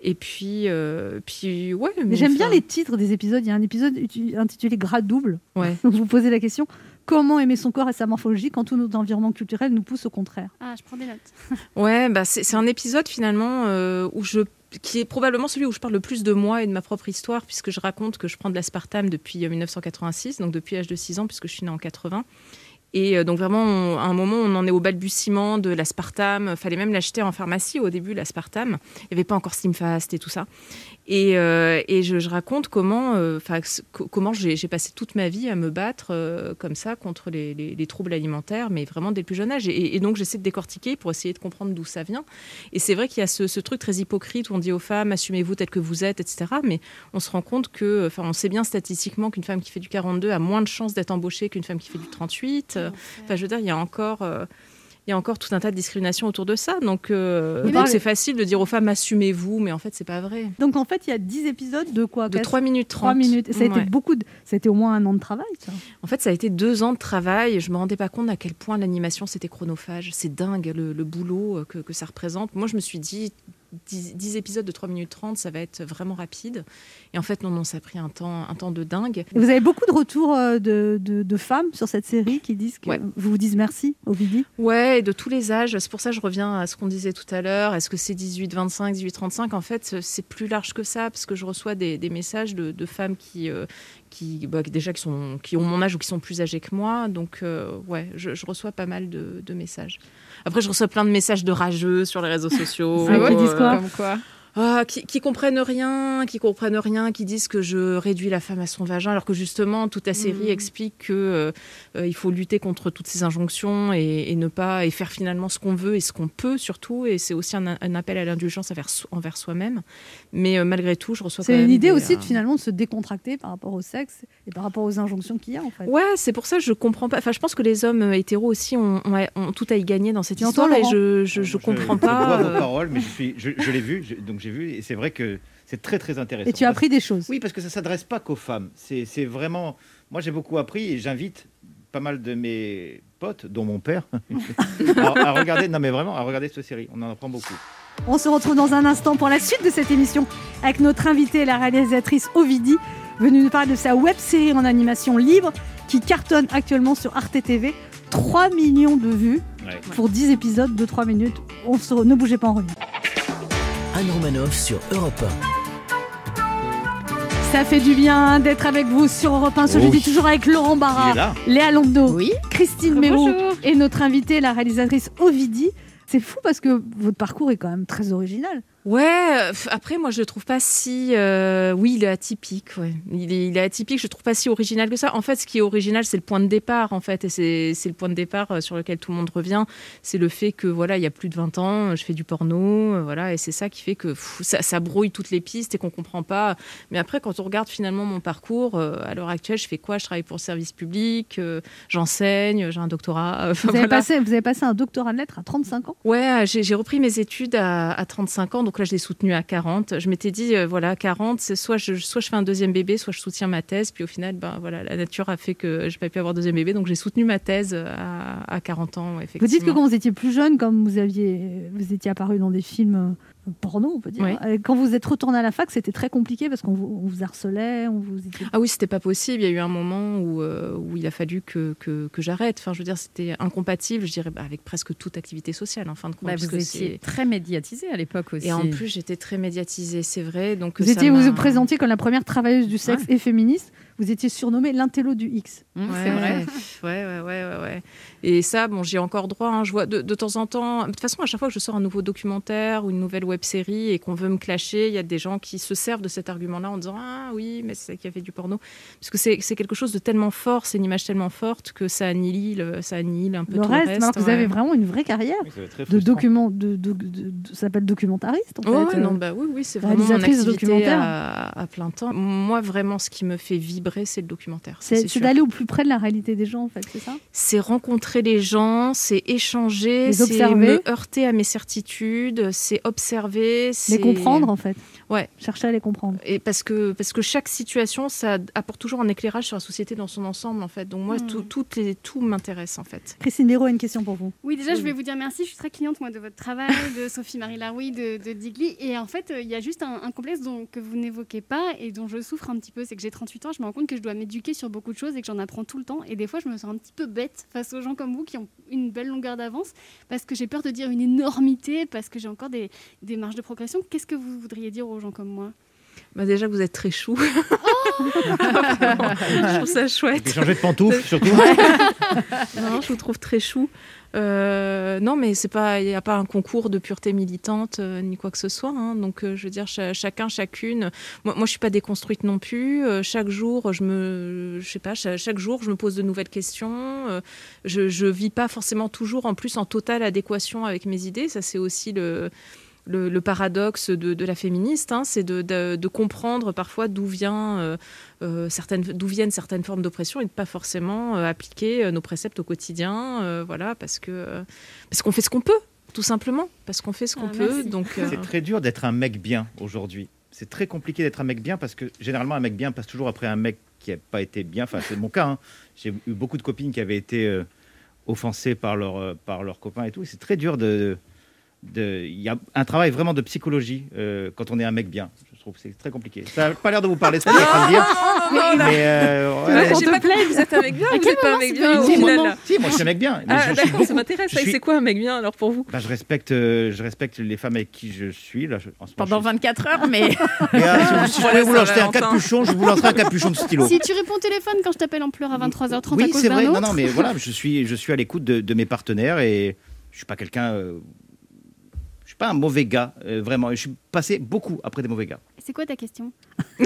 Et puis, euh, puis ouais. Mais j'aime bien les titres des épisodes. Il y a un épisode intitulé Grade double. Ouais. Vous vous posez la question comment aimer son corps et sa morphologie quand tout notre environnement culturel nous pousse au contraire Ah, je prends des notes. Ouais, bah c'est un épisode finalement euh, où je qui est probablement celui où je parle le plus de moi et de ma propre histoire, puisque je raconte que je prends de l'aspartame depuis euh, 1986, donc depuis l'âge de 6 ans, puisque je suis née en 80. Et euh, donc vraiment, à un moment, on en est au balbutiement de l'aspartame. Fallait même l'acheter en pharmacie au début, l'aspartame. Il n'y avait pas encore Slimfast et tout ça. Et, euh, je, raconte comment, euh, comment j'ai passé toute ma vie à me battre euh, comme ça contre les, les- les troubles alimentaires, mais vraiment dès le plus jeune âge. Et, donc j'essaie de décortiquer pour essayer de comprendre d'où ça vient. Et c'est vrai qu'il y a ce, ce truc très hypocrite où on dit aux femmes assumez-vous tel que vous êtes, etc. Mais on se rend compte que, enfin, on sait bien statistiquement qu'une femme qui fait du 42 a moins de chances d'être embauchée qu'une femme qui fait du 38. Euh, Enfin, je veux dire, il y a encore. euh, il y a encore tout un tas de discriminations autour de ça. Donc, euh, Mais c'est facile de dire aux femmes assumez-vous, mais en fait, c'est pas vrai. Donc en fait, il y a 10 épisodes de quoi? De Quatre- 3 minutes 30. Trois minutes. Et ça a été beaucoup de... Ça a été au moins un an de travail, ça. En fait, ça a été deux ans de travail. Je me rendais pas compte à quel point l'animation c'était chronophage. C'est dingue le, le boulot que, que ça représente. Moi, je me suis dit 10, 10 épisodes de 3 minutes 30, ça va être vraiment rapide. Et en fait, non, non, ça a pris un temps, un temps de dingue. Vous avez beaucoup de retours euh, de, de- de femmes sur cette série qui disent que Ouais. vous vous disent merci, Ovidie. Ouais, et de tous les âges. C'est pour ça que je reviens à ce qu'on disait tout à l'heure. Est-ce que c'est 18-25, 18-35 En fait, c'est plus large que ça, parce que je reçois des, des messages de, de femmes qui, euh, qui bah, déjà qui, sont, qui ont mon âge ou qui sont plus âgées que moi. Donc, euh, ouais, je, je reçois pas mal de, de messages. Après, je reçois plein de messages de rageux sur les réseaux sociaux. Qui disent quoi quoi Ah, qui, qui comprennent rien, qui comprennent rien, qui disent que je réduis la femme à son vagin, alors que justement toute la série Mhm. explique que euh, euh, il faut lutter contre toutes ces injonctions et, et ne pas et faire finalement ce qu'on veut et ce qu'on peut surtout. Et c'est aussi un, un appel à l'indulgence envers, so- envers soi-même. Mais euh, malgré tout, je reçois. C'est l'idée des, aussi euh, de finalement de se décontracter par rapport au sexe et par rapport aux injonctions qu'il y a en fait. Ouais, c'est pour ça que je comprends pas. Enfin, je pense que les hommes euh, hétéros aussi ont, ont- ont tout à y gagner dans cette Et toi, histoire et Laurent je, je, je comprends je pas. vos euh, paroles, mais je, suis, je, je l'ai vu, je- donc j'ai vu, et c'est vrai que c'est très très intéressant. Et tu as appris des choses. Oui, parce que ça s'adresse pas qu'aux femmes. C'est vraiment. Moi, j'ai beaucoup appris et j'invite pas mal de mes potes, dont mon père, à, à regarder. Non, mais vraiment, à regarder cette série. On en apprend beaucoup. On se retrouve dans un instant pour la suite de cette émission avec notre invitée, la réalisatrice Ovidie, venue nous parler de sa web série en animation libre qui cartonne actuellement sur Arte TV. 3 millions de vues Ouais. pour 10 épisodes de 3 minutes. On se... Ne bougez pas en revient. Anne Romanoff sur Europe Ça fait du bien d'être avec vous sur Europe 1 ce Oh, jeudi, oui. toujours avec Laurent Barra. Léa Londo, Oui. Christine. Mérou et notre invitée, la réalisatrice Ovidie. C'est fou parce que votre parcours est quand même très original. Ouais, après, moi, je le trouve pas si. euh, oui, il est atypique, ouais. Il est, il est atypique, je le trouve pas si original que ça. En fait, ce qui est original, c'est le point de départ, en fait. Et c'est c'est le point de départ euh, sur lequel tout le monde revient. C'est le fait que, voilà, il y a plus de 20 ans, je fais du porno, euh, voilà. Et c'est ça qui fait que pff, ça, ça brouille toutes les pistes et qu'on comprend pas. Mais après, quand on regarde finalement mon parcours, euh, à l'heure actuelle, je fais quoi? Je travaille pour le service public, euh, j'enseigne, j'ai un doctorat. Vous avez, passé, vous avez passé un doctorat de lettres à 35 ans? Ouais, j'ai j'ai repris mes études à, à 35 ans, donc là je l'ai soutenu à 40. Je m'étais dit, euh, voilà, 40, c'est soit je, soit je fais un deuxième bébé, soit je soutiens ma thèse. Puis au final, ben, voilà, la nature a fait que je n'ai pas pu avoir deuxième bébé, donc j'ai soutenu ma thèse à, à 40 ans, effectivement. Vous dites que quand vous étiez plus jeune, comme vous aviez, vous étiez apparu dans des films euh, porno, on peut dire. Oui. euh, Quand vous êtes retourné à la fac, c'était très compliqué parce qu'on vous, harcelait, on vous Ah oui, c'était pas possible. Il y a eu un moment où, euh, où il a fallu que, que, que j'arrête. Enfin, je veux dire, c'était incompatible, je dirais, bah, avec presque toute activité sociale, en fin de compte. Bah, parce vous que étiez très médiatisée à l'époque aussi. Et en plus, j'étais très médiatisée, c'est vrai. Donc Vous ça étiez, vous m'a- vous présentiez comme la première travailleuse du sexe et féministe. Vous étiez surnommée l'intello du X. Mmh, c'est vrai. Ouais, ouais, ouais, ouais, ouais. Et ça, bon, j'ai encore droit. hein, je vois de, de temps en temps. De toute façon, à chaque fois que je sors un nouveau documentaire ou une nouvelle web série et qu'on veut me clasher, il y a des gens qui se servent de cet argument-là en disant Ah oui, mais c'est ça qui a fait du porno. Parce que c'est c'est quelque chose de tellement fort, c'est une image tellement forte que ça annihile, le- ça annihile un peu Le tout reste, le reste. que vous ouais. avez vraiment une vraie carrière de document, de, de- de- de- ça s'appelle documentariste en Ouais, fait. ouais, non, euh. bah oui, oui, c'est vraiment de activité documentaire. à, à plein temps. Moi, vraiment, ce qui me fait vibrer, c'est le documentaire. C'est d'aller au plus près de la réalité des gens en fait, c'est ça? C'est rencontrer les gens, c'est échanger, c'est me heurter à mes certitudes, c'est observer, c'est Les comprendre en fait. Ouais. Chercher à les comprendre. Et parce que, parce que chaque situation, ça apporte toujours un éclairage sur la société dans son ensemble, en fait. Donc moi, Hmm. tout, toutes les, tout m'intéresse, en fait. Christine Béraud a une question pour vous. Oui, déjà, je voulais vous dire merci. Je suis très cliente, moi, de votre travail, de Sophie-Marie Laroui, de, de Digli. Et en fait, euh, il y a juste un, un complexe dont, que vous n'évoquez pas et dont je souffre un petit peu. C'est que j'ai 38 ans, je me rends compte que je dois m'éduquer sur beaucoup de choses et que j'en apprends tout le temps. Et des fois, je me sens un petit peu bête face aux gens comme vous qui ont une belle longueur d'avance parce que j'ai peur de dire une énormité, parce que j'ai encore des, des marges de progression. Qu'est-ce que vous voudriez dire aux gens comme moi? Bah déjà, vous êtes très chou. Oh je trouve ça chouette. Puis changer de pantoufles, surtout. non, non, je vous trouve très chou. Euh, non, mais c'est pas, il n'y a pas un concours de pureté militante euh, ni quoi que ce soit. hein. Donc, euh, je veux dire, cha- chacun, chacune. Moi, moi, je suis pas déconstruite non plus. Chaque jour, je me, je sais pas, cha- chaque, jour, je me pose de nouvelles questions. Je, je vis pas forcément toujours, en plus, en totale adéquation avec mes idées. Ça, c'est aussi le. Le, le paradoxe de, de la féministe, hein, c'est de, de- de comprendre parfois d'où vient euh, euh, certaines, d'où viennent certaines formes d'oppression et de pas forcément euh, appliquer nos préceptes au quotidien, euh, voilà, parce que parce qu'on fait ce qu'on peut, tout simplement, parce qu'on fait ce qu'on Ah, peut. merci. Donc, euh, C'est très dur d'être un mec bien aujourd'hui. C'est très compliqué d'être un mec bien parce que généralement un mec bien passe toujours après un mec qui n'a pas été bien. Enfin, c'est mon cas. hein. J'ai eu beaucoup de copines qui avaient été euh, offensées par leurs euh, par leurs copains et tout. C'est très dur de. Il y a un travail vraiment de psychologie euh, quand on est un mec bien. Je trouve que c'est très compliqué. Ça n'a pas l'air de vous parler, que je suis en train de dire. Mais euh, ouais. j'ai pas compris, vous êtes un mec bien, ou vous êtes pas un mec bien moment. Si, moi je suis un mec bien. Mais Ah, je, suis d'accord, ça m'intéresse. suis- C'est quoi un mec bien alors pour vous? Bah, je respecte, euh, je respecte les femmes avec qui je suis là. je- en ce moment, Pendant je 24 heures, mais euh, si je Voilà, pouvais vous ça lancer un capuchon, je vous lancerai un capuchon de stylo. Si tu réponds au téléphone quand je t'appelle en pleurs à 23h30 à oui, c'est vrai. Non, non, mais voilà, je suis, je suis à l'écoute de, de mes partenaires et je suis pas quelqu'un. Je suis pas un mauvais gars, euh, vraiment. Je suis passé beaucoup après des mauvais gars. C'est quoi ta question?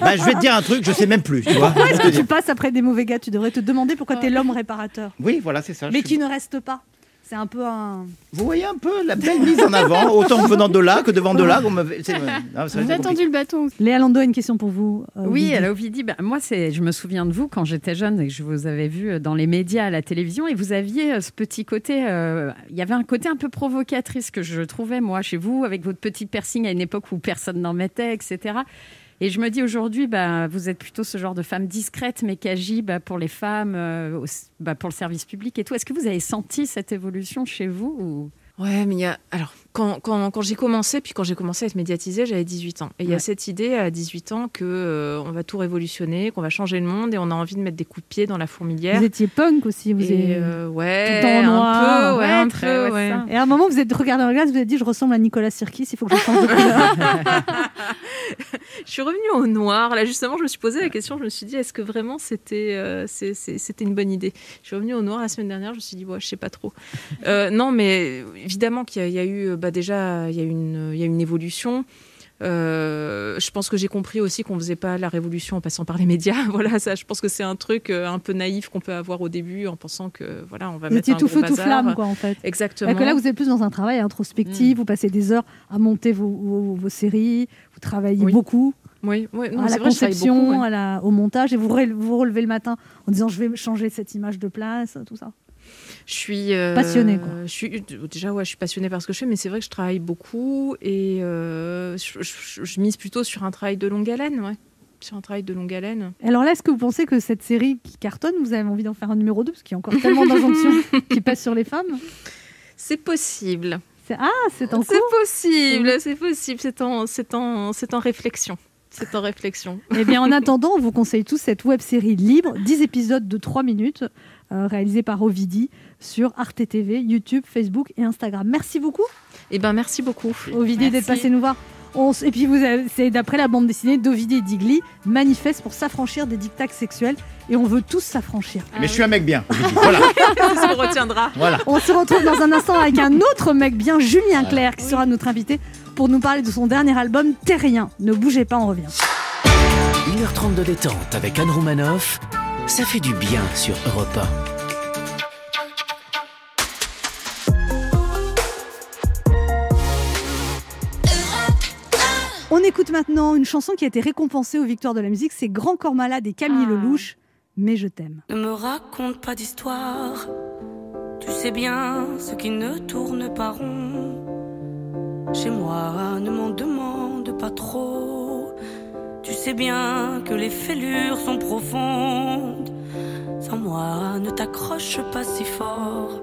Bah, je vais te dire un truc, je sais même plus, tu vois. Pourquoi est-ce que tu passes après des mauvais gars? Tu devrais te demander pourquoi tu es l'homme réparateur. Oui, voilà, c'est ça. Mais suis- qui ne reste pas. C'est un peu un. Vous voyez un peu la belle mise en avant, autant venant de là que devant de là. Vous m'avez- c'est- non, c'est Vous très avez compliqué. tendu le bâton. Léa Lando a une question pour vous. euh, Oui, alors Ovidie, ben, moi, c'est, je me souviens de vous quand j'étais jeune et que je vous avais vu euh, dans les médias, à la télévision, et vous aviez euh, ce petit côté, euh, il y avait un côté un peu provocatrice que je trouvais, moi, chez vous, avec votre petit piercing à une époque où personne n'en mettait, etc. Et je me dis aujourd'hui, bah, vous êtes plutôt ce genre de femme discrète, mais qui agit bah, pour les femmes, euh, bah, pour le service public et tout. Est-ce que vous avez senti cette évolution chez vous ou... Ouais, mais il y a. Alors, quand, quand, quand j'ai commencé, puis quand j'ai commencé à être médiatisée, j'avais 18 ans. Et il y a cette idée à 18 ans que euh, on va tout révolutionner, qu'on va changer le monde et on a envie de mettre des coups de pied dans la fourmilière. Vous étiez punk aussi. Vous Et, euh, ouais, tout en noir. un peu, ouais, un très, peu, ouais. Et à un moment, vous êtes regardé le glace, vous avez dit Je ressemble à Nicolas Sirkis, il faut que je change de couleur. Je suis revenue au noir. Là, justement, je me suis posé la question. Je me suis dit, est-ce que vraiment c'était euh, c'était une bonne idée? Je suis revenue au noir la semaine dernière. Je me suis dit, ouais, je sais pas trop. Euh, non, mais évidemment qu'il y a eu, bah, déjà, il y a une, y a une évolution. Euh, je pense que j'ai compris aussi qu'on faisait pas la révolution en passant par les médias. Voilà, ça. Je pense que c'est un truc euh, un peu naïf qu'on peut avoir au début en pensant que voilà, on va vous mettre un tout gros feu, tout bazar. flamme, quoi, en fait. Exactement. Que là, vous êtes plus dans un travail introspectif, vous passez des heures à monter vos, vos- vos séries, vous travaillez Oui. beaucoup Oui, oui, non, à la vrai, conception, beaucoup, ouais. à la- au montage, et vous vous relevez le matin en disant je vais changer cette image de place, tout ça. Je suis euh, Passionnée, quoi. Je suis déjà ouais, je suis passionnée par ce que je fais, mais c'est vrai que je travaille beaucoup et euh, je, je- je mise plutôt sur un travail de longue haleine, ouais. Sur un travail de longue haleine. Alors là, est-ce que vous pensez que cette série qui cartonne, vous avez envie d'en faire un numéro 2 Parce qu'il y a encore tellement d'injonctions qui passent sur les femmes. C'est possible. Ah, c'est en C'est cours possible, c'est possible. C'est en, c'est en, c'est en réflexion. C'est en réflexion. Eh bien, en attendant, on vous conseille tous cette web série libre, 10 épisodes de 3 minutes, euh, réalisée par Ovidi sur Arte TV, YouTube, Facebook et Instagram. Merci beaucoup, Eh ben, merci beaucoup. Ovidi, d'être passé nous voir. On s- et puis, vous avez- c'est d'après la bande dessinée d'Ovidi et Digli, manifeste pour s'affranchir des dictats sexuels. Et on veut tous s'affranchir. Mais je suis un mec bien. Voilà, ce qu'on retiendra. voilà. On se retrouve dans un instant avec un autre mec bien, Julien Clerc, qui sera notre invité pour nous parler de son dernier album, Terrien. Ne bougez pas, on revient. 1h30 de détente avec Anne Romanoff, ça fait du bien sur Europe On écoute maintenant une chanson qui a été récompensée aux Victoires de la musique, c'est Grand Corps Malade et Camille Ah. Lelouch, Mais je t'aime. Ne me raconte pas d'histoire. Tu sais bien ce qui ne tourne pas rond. Chez moi, ne m'en demande pas trop. Tu sais bien que les fêlures sont profondes. Sans moi, ne t'accroche pas si fort.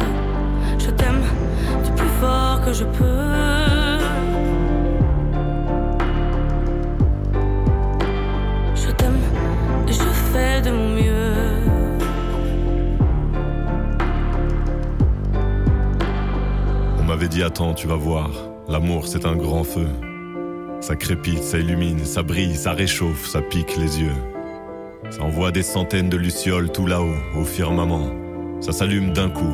que je peux. Je t'aime et je fais de mon mieux. On m'avait dit attends, tu vas voir, l'amour c'est un grand feu. Ça crépite, ça illumine, ça brille, ça réchauffe, ça pique les yeux. Ça envoie des centaines de lucioles tout là-haut, au firmament. Ça s'allume d'un coup,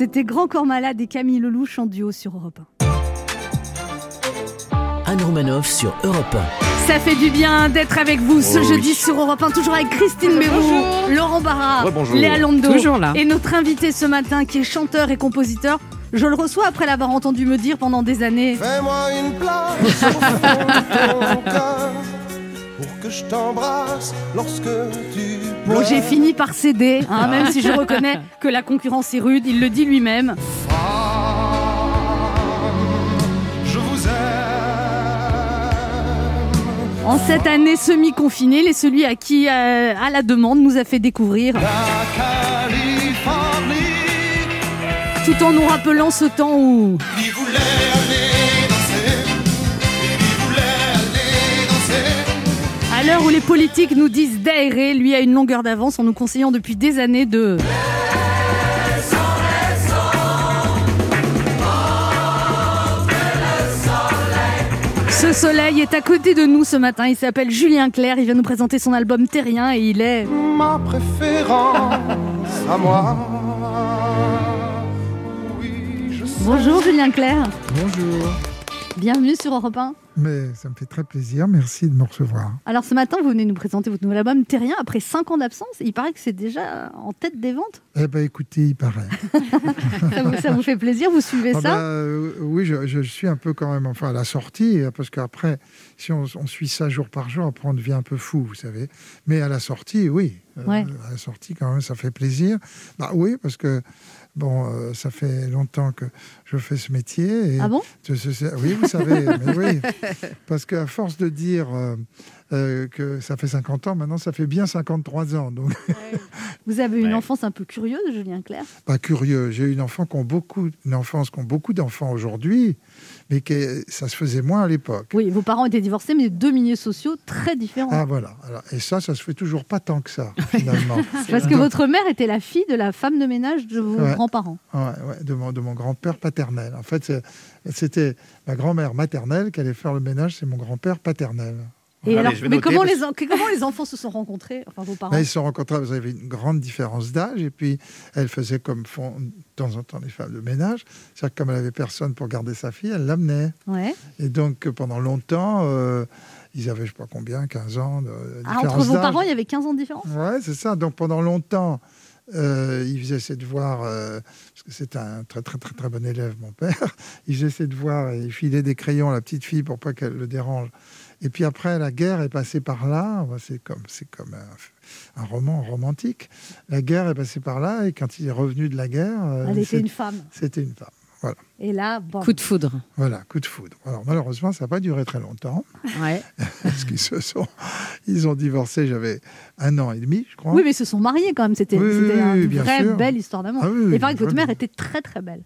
C'était Grand Corps Malade et Camille Lelouch en duo sur Europe 1. Anne Romanoff sur Europe Ça fait du bien d'être avec vous ce Oh jeudi oui. sur Europe 1, toujours avec Christine Béroux, Laurent Barra. Léa Londo Toujours là. et notre invité ce matin qui est chanteur et compositeur. Je le reçois après l'avoir entendu me dire pendant des années. Fais-moi une place au fond de ton je t'embrasse lorsque tu Bon, j'ai fini par céder, hein, même si je reconnais que la concurrence est rude, il le dit lui-même. En cette année semi-confinée, il est celui à qui, euh, à la demande, nous a fait découvrir, tout en nous rappelant ce temps où il voulait aller À l'heure où les politiques nous disent d'aérer, lui a une longueur d'avance en nous conseillant depuis des années de... Ce soleil est à côté de nous ce matin, il s'appelle Julien Clerc, il vient nous présenter son album Terrien et il est... Ma préférence à moi. Oui, je sais. Bonjour Julien Clerc, Bonjour. Bienvenue sur Europe 1. Mais ça me fait très plaisir. Merci de me recevoir. Alors ce matin, vous venez nous présenter votre nouvel album Terrien après 5 ans d'absence. Il paraît que c'est déjà en tête des ventes. Eh ben, écoutez, il paraît. Ça vous, ça vous fait plaisir Vous suivez Ah ça? bah, euh, Oui, je, je suis un peu quand même, enfin à la sortie, euh, parce qu'après, si on, on suit ça jour par jour, après on devient un peu fou, vous savez. Mais à la sortie, oui. Euh. À la sortie, quand même, ça fait plaisir. Bah oui, parce que, bon, euh, ça fait longtemps que je fais ce métier. Et Ah bon? je- Oui, vous savez, mais oui. Parce qu'à force de dire euh, euh, que ça fait 50 ans, maintenant ça fait bien 53 ans. Donc, Vous avez une enfance un peu curieuse, Julien Clerc? Pas curieux. J'ai eu une, enfant qu'ont beaucoup, une enfance qu'ont beaucoup d'enfants aujourd'hui, mais que ça se faisait moins à l'époque. Oui, vos parents étaient divorcés, mais deux milieux sociaux très différents. Ah voilà. Alors, et ça, ça se fait toujours pas tant que ça, finalement. Parce que votre mère était la fille de la femme de ménage de vos Ouais. grands-parents. Ouais, ouais, de mon, de mon grand-père paternel. En fait, c'était ma grand-mère maternelle qui allait faire le ménage, c'est mon grand-père paternel. Et Allez, alors, mais comment parce- les, comment enfants se sont rencontrés Enfin, vos parents? Là, ils se sont rencontrés, vous avez une grande différence d'âge, et puis elle faisait comme font de temps en temps les femmes de ménage, c'est-à-dire que comme elle avait personne pour garder sa fille, elle l'amenait. Ouais. Et donc pendant longtemps, euh, ils avaient je sais pas combien, 15 ans de Ah, différence entre vos parents, il y avait 15 ans de différence? Ouais, c'est ça. Donc pendant longtemps, euh, il faisait ses devoirs, euh, parce que c'est un très très très très bon élève, mon père. Il faisait ses devoirs et il filait des crayons à la petite fille pour pas qu'elle le dérange. Et puis après, la guerre est passée par là. C'est comme, c'est comme un, un roman romantique. La guerre est passée par là et quand il est revenu de la guerre, euh, Elle était une femme. C'était une femme. Voilà. Et là, bon. Coup de foudre. Voilà, coup de foudre. Alors malheureusement, ça n'a pas duré très longtemps. Ouais. parce qu'ils se sont, ils ont divorcé. J'avais un an et demi, je crois. Oui, mais ils se sont mariés quand même. C'était Oui, oui, oui, une bien vraie sûr. belle histoire d'amour. Ah oui, oui, Et il paraît que votre mère était très très belle.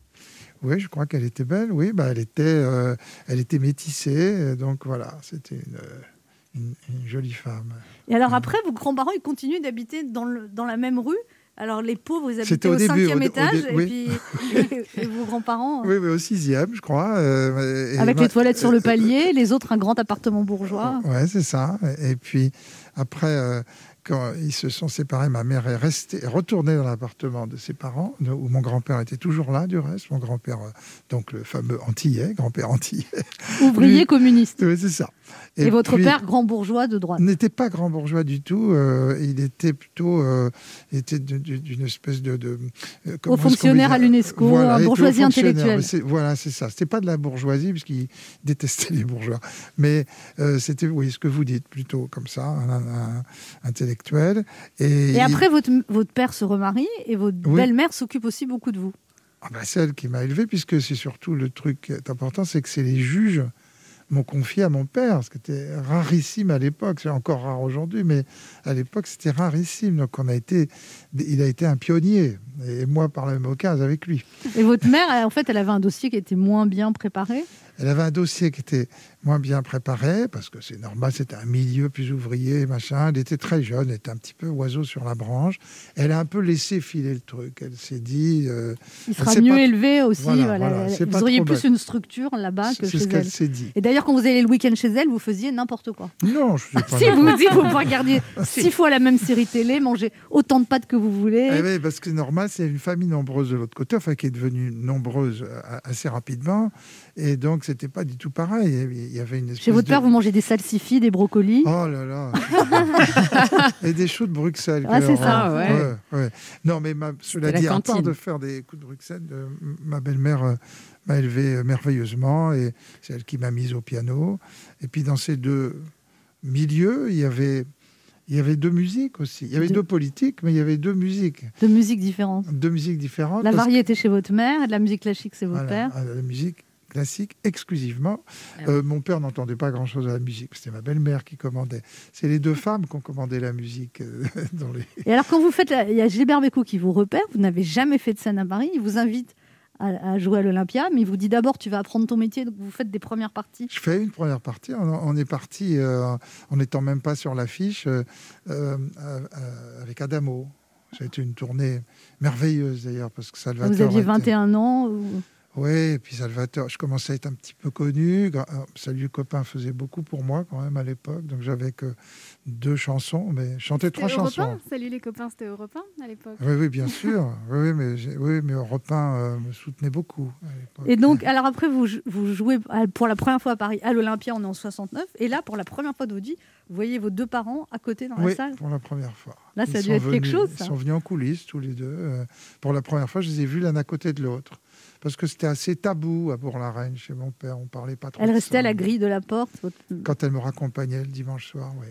Oui, je crois qu'elle était belle. Oui, bah, elle était, euh, elle était métissée. euh, Donc voilà, c'était une, euh, une- une jolie femme. Et alors après, vos grands-parents, ils continuent d'habiter dans, le, dans la même rue? Alors les pauvres, ils C'était habitaient au au, début, cinquième au étage. dé- et, oui. puis, et, vos grands-parents, Oui, oui, au sixième, je crois. euh, et avec ma- les toilettes sur le palier, les autres, un grand appartement bourgeois. Ouais, c'est ça. Et puis après, euh, quand ils se sont séparés, ma mère est restée, est retournée dans l'appartement de ses parents, où mon grand-père était toujours là, du reste. Mon grand-père, euh, donc le fameux antillais, grand-père antillais. Ouvrier Lui- communiste. Oui, c'est ça. Et, votre puis- père, grand bourgeois de droite. n'était pas grand bourgeois du tout. euh, il était plutôt euh, était d'une espèce de, de euh, qu'on fonctionnaire à l'UNESCO, Voilà, bourgeoisie intellectuelle. Voilà, c'est ça. C'était pas de la bourgeoisie puisqu'il détestait les bourgeois, mais c'était oui ce que vous dites plutôt comme ça, un, un- un intellectuel. Et, Et après, votre, votre père se remarie et votre Oui. belle-mère s'occupe aussi beaucoup de vous. Ah bah, celle qui m'a élevé, puisque c'est surtout le truc qui est important, c'est que c'est les juges m'ont confié à mon père, ce qui était rarissime à l'époque, c'est encore rare aujourd'hui, mais à l'époque c'était rarissime. Donc on a été, il a été un pionnier, et moi par la même occasion avec lui. Et votre mère, en fait, elle avait un dossier qui était moins bien préparé? Elle avait un dossier qui était moins bien préparé, parce que c'est normal, c'était un milieu plus ouvrier, machin. Elle était très jeune, elle était un petit peu oiseau sur la branche. Elle a un peu laissé filer le truc. Elle s'est dit. euh, Il sera mieux élevé aussi. Voilà, voilà. voilà, c'est pas vous auriez plus bête. une structure là-bas que C'est chez ce qu'elle elle. s'est dit. Et d'ailleurs, quand vous allez le week-end chez elle, vous faisiez n'importe quoi. Non, je pas. Si vous dites, vous pouvez regarder six fois la même série télé, manger autant de pâtes que vous voulez. Eh oui, parce que c'est normal, c'est une famille nombreuse de l'autre côté, enfin qui est devenue nombreuse euh, assez rapidement, et donc c'était pas du tout pareil. Il y avait une Chez votre de- père, vous mangez des salsifis, des brocolis? Oh là là Et des choux de Bruxelles. Ah, c'est ça, ouais. Ouais, ouais. Non, mais ma, cela la dit, à part de faire des coups de Bruxelles, euh, ma belle-mère euh, m'a élevé euh, merveilleusement, et c'est elle qui m'a mise au piano. Et puis dans ces deux milieux, il y avait... Il y avait deux musiques aussi. Il y avait Deux- deux politiques, mais il y avait deux musiques. De musiques différentes. Deux musiques différentes. La parce que- variété chez votre mère et de la musique classique, c'est votre voilà, père. à la musique classique exclusivement. Ah Euh, mon père n'entendait pas grand-chose à la musique. C'était ma belle-mère qui commandait. C'est les deux femmes qui ont commandé la musique. euh, dans les... Et alors, quand vous faites, la- il y a Gilbert Bécaud qui vous repère, vous n'avez jamais fait de scène à Paris, il vous invite à, jouer à l'Olympia, mais il vous dit d'abord, tu vas apprendre ton métier, donc vous faites des premières parties. Je fais une première partie. On, on est parti euh, en n'étant même pas sur l'affiche euh, avec Adamo. Ça a été une tournée merveilleuse d'ailleurs parce que Salvatore. Vous aviez était- 21 ans. ou- Oui, et puis Salvatore, je commençais à être un petit peu connu. Euh, Salut copain faisait beaucoup pour moi quand même à l'époque, donc j'avais que deux chansons, mais je chantais trois Europe chansons. 1 Salut les copains, c'était Europe 1 à l'époque? Oui, oui, bien sûr. oui, mais, oui, mais Europe 1, euh, me soutenait beaucoup. à. Et donc, alors après, vous, vous jouez pour la première fois à Paris, à l'Olympia, on est en 69. Et là, pour la première fois de votre vie, vous voyez vos deux parents à côté dans oui, la salle? pour la première fois. Là, ça a dû être quelque chose, ça. Ils sont venus en coulisses tous les deux. euh, pour la première fois, je les ai vus l'un à côté de l'autre. Parce que c'était assez tabou à Bourg-la-Reine, chez mon père. On parlait pas trop. Elle restait à la grille de la porte. votre- Quand elle me raccompagnait le dimanche soir, oui.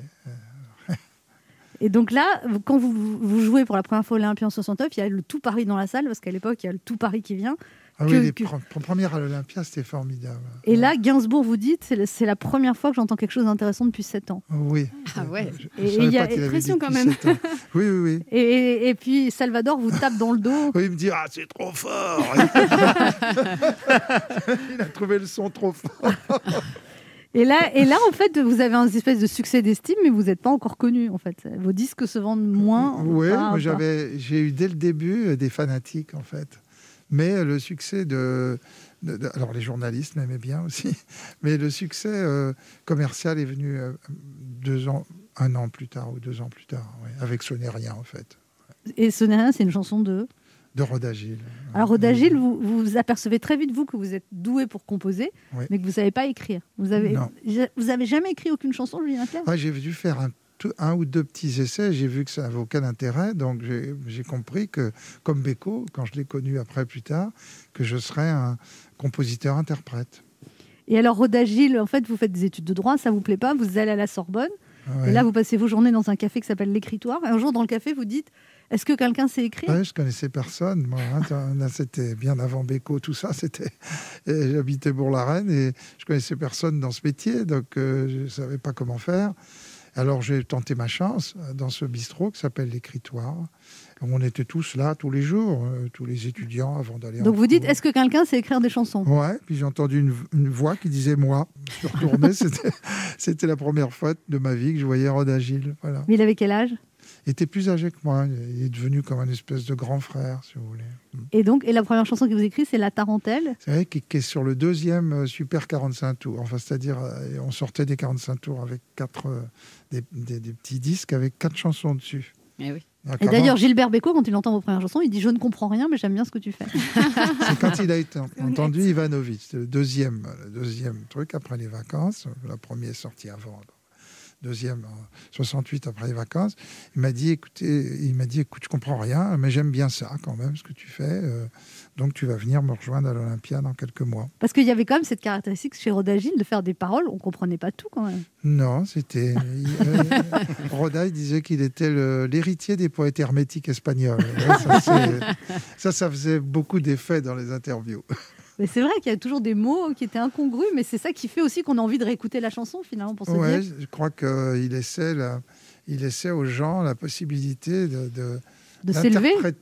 Et donc là, quand vous, vous jouez pour la première fois Olympia en 69, il y a le tout Paris dans la salle, parce qu'à l'époque, il y a le tout Paris qui vient. Ah Que- oui, les que- pre- pre- premières à l'Olympia, c'était formidable. Et là, Gainsbourg, vous dites, c'est la première fois que j'entends quelque chose d'intéressant depuis 7 ans. Oui. Ah ouais. Je Et- il y a avait pression quand même. Oui, oui, oui. Et, et- et puis Salvador vous tape dans le dos. Oui, il me dit Ah, c'est trop fort Il a trouvé le son trop fort. Et là, et là, en fait, vous avez un espèce de succès d'estime, mais vous n'êtes pas encore connu, en fait. Vos disques se vendent moins. Oui, j'avais, j'ai eu dès le début euh, des fanatiques, en fait. Mais le succès de, de- de- Alors, les journalistes m'aimaient bien aussi. Mais le succès euh, commercial est venu euh, deux ans, un an plus tard ou deux ans plus tard, ouais, avec Ce n'est rien, en fait, Et ce n'est rien, c'est une chanson de. de Rodagile. Alors, Rodagile, vous vous apercevez très vite, vous, que vous êtes doué pour composer, Oui. mais que vous ne savez pas écrire. Vous avez, Non. vous avez jamais écrit aucune chanson, Julien Clerc? Ah, j'ai dû faire un, un ou deux petits essais. J'ai vu que ça n'avait aucun intérêt. Donc, j'ai compris que, comme Beko, quand je l'ai connu après plus tard, que je serais un compositeur-interprète. Et alors, Rodagile, en fait, vous faites des études de droit, ça vous plaît pas, vous allez à la Sorbonne, Ouais. et là, vous passez vos journées dans un café qui s'appelle L'Écritoire, et un jour, dans le café, vous dites Est-ce que quelqu'un sait écrire? Ouais, je connaissais personne. Moi, hein. C'était bien avant Beko, tout ça. C'était. J'habitais Bourg-la-Reine et je connaissais personne dans ce métier, donc euh, je ne savais pas comment faire. Alors j'ai tenté ma chance euh, dans ce bistrot qui s'appelle l'écritoire. On était tous là tous les jours, euh, tous les étudiants avant d'aller. en Donc, vous dites. Est-ce que quelqu'un sait écrire des chansons? Ouais, puis j'ai entendu une, une voix qui disait moi. Je suis retourné, c'était, la première fois de ma vie que je voyais Rodagile. Voilà. Mais il avait quel âge? Était plus âgé que moi, il est devenu comme un espèce de grand frère, si vous voulez. Et donc, et la première chanson qu'il vous écrit, c'est La Tarentelle? C'est vrai qui est sur le deuxième euh, Super 45 tours. Enfin, c'est-à-dire, euh, on sortait des 45 tours avec quatre, euh, des, des- des petits disques avec quatre chansons dessus. Eh oui. Et d'ailleurs, Gilbert Bécaud, quand il entend vos premières chansons, il dit Je ne comprends rien, mais j'aime bien ce que tu fais. c'est quand il a été entendu Ivanovic. C'était le deuxième, le deuxième truc après les vacances. La première est sortie avant. Deuxième en 68 après les vacances. Il m'a dit, écoutez, il m'a dit, écoute, je comprends rien, mais j'aime bien ça quand même, ce que tu fais. euh, donc tu vas venir me rejoindre à l'Olympia dans quelques mois. Parce qu'il y avait quand même cette caractéristique chez Rodagile de faire des paroles, on comprenait pas tout quand même. Non, c'était. euh, Roda, il disait qu'il était l'héritier des poètes hermétiques espagnols. Ouais, ça, ça, ça faisait beaucoup d'effet dans les interviews. Mais c'est vrai qu'il y a toujours des mots qui étaient incongrus, mais c'est ça qui fait aussi qu'on a envie de réécouter la chanson finalement pour se Ouais, dire. je crois qu'il laissait, la- il laissait aux gens la possibilité de. de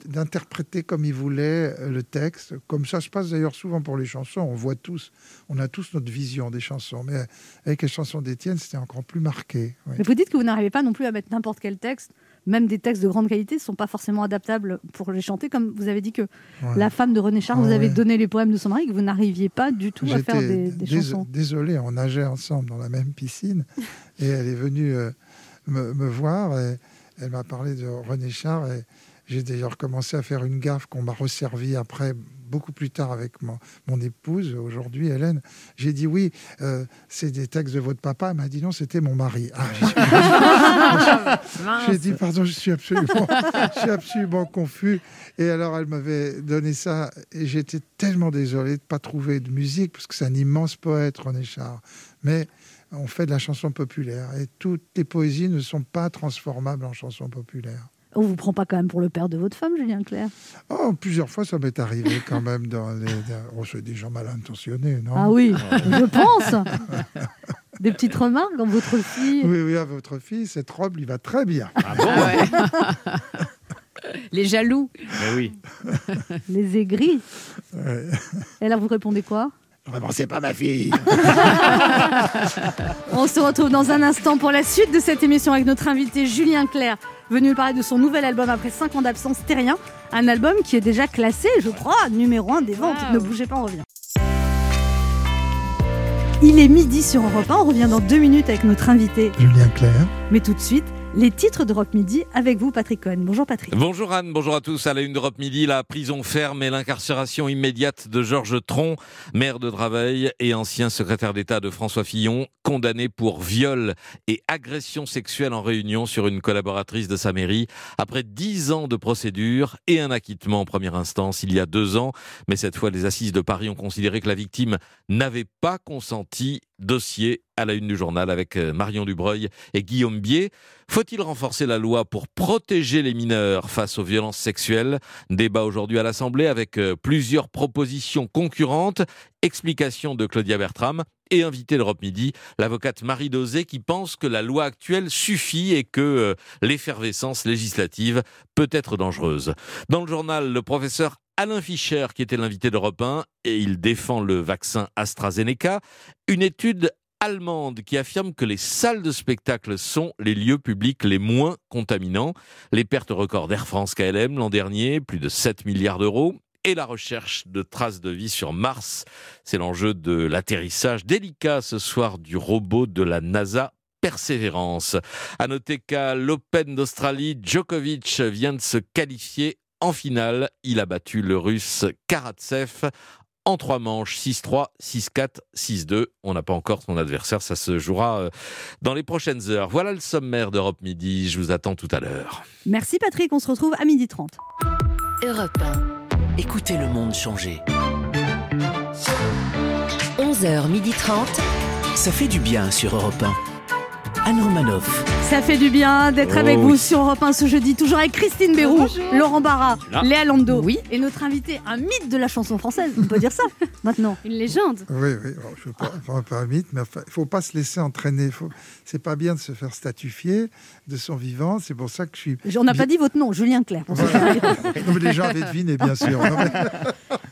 d'interpréter comme ils voulaient euh, le texte. Comme ça se passe d'ailleurs souvent pour les chansons. On voit tous, on a tous notre vision des chansons. Mais avec les chansons d'Étienne, c'était encore plus marqué. Mais vous dites que vous n'arrivez pas non plus à mettre n'importe quel texte, même des textes de grande qualité, ne sont pas forcément adaptables pour les chanter. Comme vous avez dit que Ouais. la femme de René Char, vous avez donné les poèmes de son mari, que vous n'arriviez pas du tout à faire des, des chansons. Désolé, on nageait ensemble dans la même piscine et elle est venue euh, me, me voir et elle m'a parlé de René Char et j'ai d'ailleurs commencé à faire une gaffe qu'on m'a resservie après beaucoup plus tard avec mon, mon épouse aujourd'hui Hélène. J'ai dit oui euh, c'est des textes de votre papa. Elle m'a dit non c'était mon mari. Ah, j'ai- dit pardon je suis absolument je suis absolument confus. Et alors elle m'avait donné ça. Et j'étais tellement désolé de pas trouver de musique parce que c'est un immense poète René Char. Mais on fait de la chanson populaire. Et toutes les poésies ne sont pas transformables en chansons populaires On vous prend pas quand même pour le père de votre femme, Julien Clerc? Oh, plusieurs fois, ça m'est arrivé quand même dans les. Oh, c'est des gens mal intentionnés, non? Ah oui, je pense. Des petites remarques dans votre fille? Oui, oui, à votre fille, cette robe lui va très bien. Ah bon? Les jaloux. Mais oui. Les aigris. Ouais. Et là, vous répondez quoi? Vraiment, c'est pas ma fille. On se retrouve dans un instant pour la suite de cette émission avec notre invité Julien Clerc, venu nous parler de son nouvel album après 5 ans d'absence, Terrien. Un album qui est déjà classé, je crois, numéro 1 des ventes. Ne bougez pas, on revient. Il est midi sur Europe 1. On revient dans deux minutes avec notre invité. Julien Claire. Mais tout de suite, les titres d'Europe Midi avec vous, Patrick Cohen. Bonjour Patrick. Bonjour Anne, bonjour à tous. À la une d'Europe Midi, la prison ferme et l'incarcération immédiate de Georges Tron, maire de Draveil et ancien secrétaire d'État de François Fillon, condamné pour viol et agression sexuelle en réunion sur une collaboratrice de sa mairie, après dix ans de procédure et un acquittement en première instance il y a deux ans. Mais cette fois, les assises de Paris ont considéré que la victime n'avait pas consenti dossier à la une du journal avec euh, Marion Dubreuil et Guillaume Bier. Faut-il renforcer la loi pour protéger les mineurs face aux violences sexuelles? Débat aujourd'hui à l'Assemblée avec euh, plusieurs propositions concurrentes. Explication de Claudia Bertram et invité d'Europe Midi, l'avocate Marie Dosé qui pense que la loi actuelle suffit et que euh, l'effervescence législative peut être dangereuse. Dans le journal, le professeur Alain Fischer, qui était l'invité d'Europe 1, et il défend le vaccin AstraZeneca. Une étude allemande qui affirme que les salles de spectacle sont les lieux publics les moins contaminants. Les pertes records d'Air France KLM l'an dernier, plus de 7 milliards d'euros. Et la recherche de traces de vie sur Mars. C'est l'enjeu de l'atterrissage délicat ce soir du robot de la NASA Persévérance. À noter qu'à l'Open d'Australie, Djokovic vient de se qualifier en finale, il a battu le russe Karatsev en trois manches, 6-3, 6-4, 6-2. On n'a pas encore son adversaire, ça se jouera euh, dans les prochaines heures. Voilà le sommaire d'Europe Midi, je vous attends tout à l'heure. Merci Patrick, on se retrouve à midi 30. Europe 1. Écoutez le monde changer. 11h30. Ça fait du bien sur Europe 1. Anne Romanoff. Ça fait du bien d'être Oh avec vous oui. sur Europe 1 ce jeudi, toujours avec Christine Béroux, Bonjour. Laurent Barra. Léa Lando et notre invité, un mythe de la chanson française, on peut dire ça maintenant. Une légende. Oui, oui, bon, je ne veux pas, pas, pas un mythe, mais il ne faut pas se laisser entraîner. Faut... C'est pas bien de se faire statufier de son vivant. C'est pour ça que je suis. On n'a pas dit votre nom, Julien Clerc. Voilà. Non, mais les gens avaient deviné, bien sûr. Non, mais-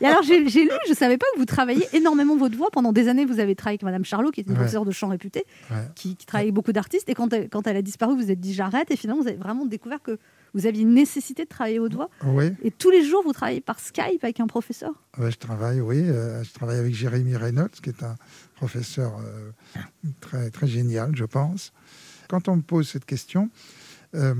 Et alors j'ai lu, je ne savais pas que vous travailliez énormément votre voix. Pendant des années, vous avez travaillé avec Madame Charlot, qui est une Ouais. professeure de chant réputée, Ouais. qui, qui travaille avec beaucoup d'artistes. Et quand elle, quand elle a disparu, vous vous êtes dit j'arrête. Et finalement, vous avez vraiment découvert que vous aviez une nécessité de travailler votre voix. Oui. Et tous les jours, vous travaillez par Skype avec un professeur? Ouais, je travaille, oui. euh, je travaille avec Jérémy Reynolds, qui est un professeur euh, très, très génial, je pense. Quand on me pose cette question, euh,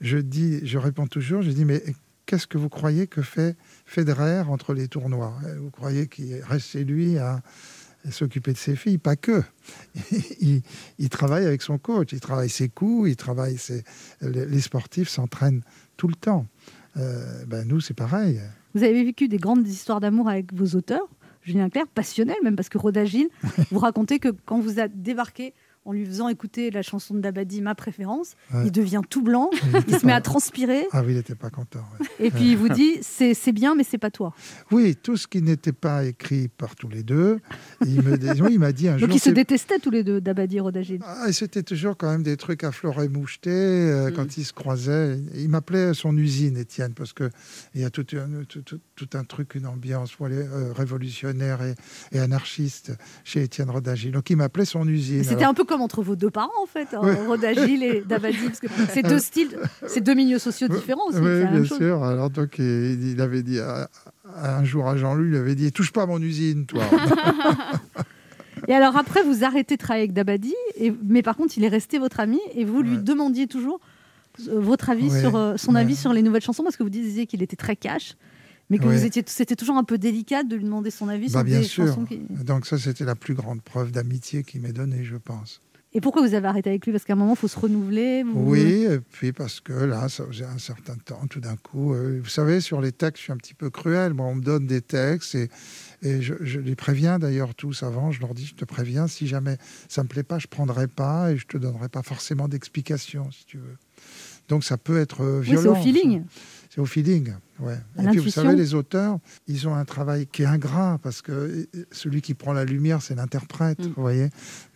je, dis, je réponds toujours, je dis, mais qu'est-ce que vous croyez que fait Federer entre les tournois? Vous croyez qu'il reste chez lui à s'occuper de ses filles Pas que. il, il travaille avec son coach, il travaille ses coups, il travaille ses... Les, sportifs s'entraînent tout le temps. Euh, ben, nous, c'est pareil. Vous avez vécu des grandes histoires d'amour avec vos auteurs, Julien Clerc, passionnelles même, parce que Rhoda Gilles, vous racontez que quand vous a débarqué en lui faisant écouter la chanson de Dabadi, ma préférence, Ouais. il devient tout blanc, Il se met à transpirer, Ah oui, il n'était pas content. ouais. et puis il vous dit c'est c'est bien, mais c'est pas toi. Oui, tout ce qui n'était pas écrit par tous les deux. Il me dit- oui, il m'a dit un jour. Donc ils se détestaient tous les deux, Dabadi et Rhoda Gilles. Ah, c'était toujours quand même des trucs à fleuret moucheté euh, Mm. quand ils se croisaient. Il m'appelait son usine, Étienne, parce que il y a tout un, tout, tout- tout un truc, une ambiance euh, révolutionnaire et, et anarchiste chez Étienne Rodagil. Donc il m'appelait son usine. C'était un peu comme entre vos deux parents en fait, hein, Gilles et Dabadi, parce que c'est deux styles, c'est deux milieux sociaux différents aussi. Oui, bien chose. sûr. Alors donc il, il avait dit à- à un jour à Jean-Louis, il avait dit touche pas à mon usine, toi. Et alors après, vous arrêtez de travailler avec Dabadi, et, mais par contre, il est resté votre ami et vous lui demandiez toujours euh, votre avis Ouais, sur euh, son ouais. avis sur les nouvelles chansons parce que vous disiez qu'il était très cash, mais que Ouais. vous étiez, c'était toujours un peu délicat de lui demander son avis Bah, sur bien des sûr. chansons. Qui... Donc ça, c'était la plus grande preuve d'amitié qu'il m'ait donnée, je pense. Et pourquoi vous avez arrêté avec lui? Parce qu'à un moment, il faut se renouveler. vous- Oui, et puis parce que là, ça faisait un certain temps, tout d'un coup. euh, vous savez, sur les textes, je suis un petit peu cruel. Moi, on me donne des textes et, et je, je les préviens d'ailleurs tous avant. Je leur dis, je te préviens, si jamais ça me plaît pas, je prendrai pas et je te donnerai pas forcément d'explication, si tu veux. Donc ça peut être euh, Oui, violent. c'est au ça. C'est au feeling, ouais. Et puis vous savez, les auteurs, ils ont un travail qui est ingrat parce que celui qui prend la lumière, c'est l'interprète, Mm. vous voyez.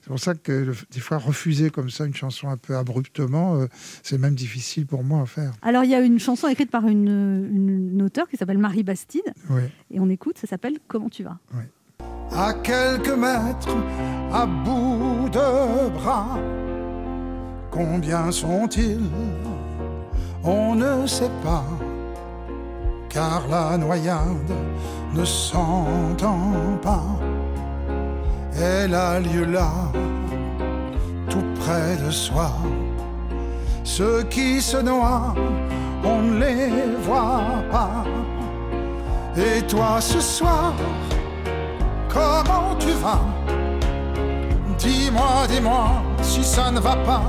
C'est pour ça que le- des fois, refuser comme ça une chanson un peu abruptement, euh, c'est même difficile pour moi à faire. Alors, il y a une chanson écrite par une, une, une auteure qui s'appelle Marie Bastide, Oui. et on écoute, ça s'appelle Comment tu vas? À quelques mètres, à bout de bras. Combien sont-ils? On ne sait pas, car la noyade ne s'entend pas. Elle a lieu là, tout près de soi. Ceux qui se noient, on ne les voit pas. Et toi ce soir, comment tu vas? Dis-moi, dis-moi si ça ne va pas,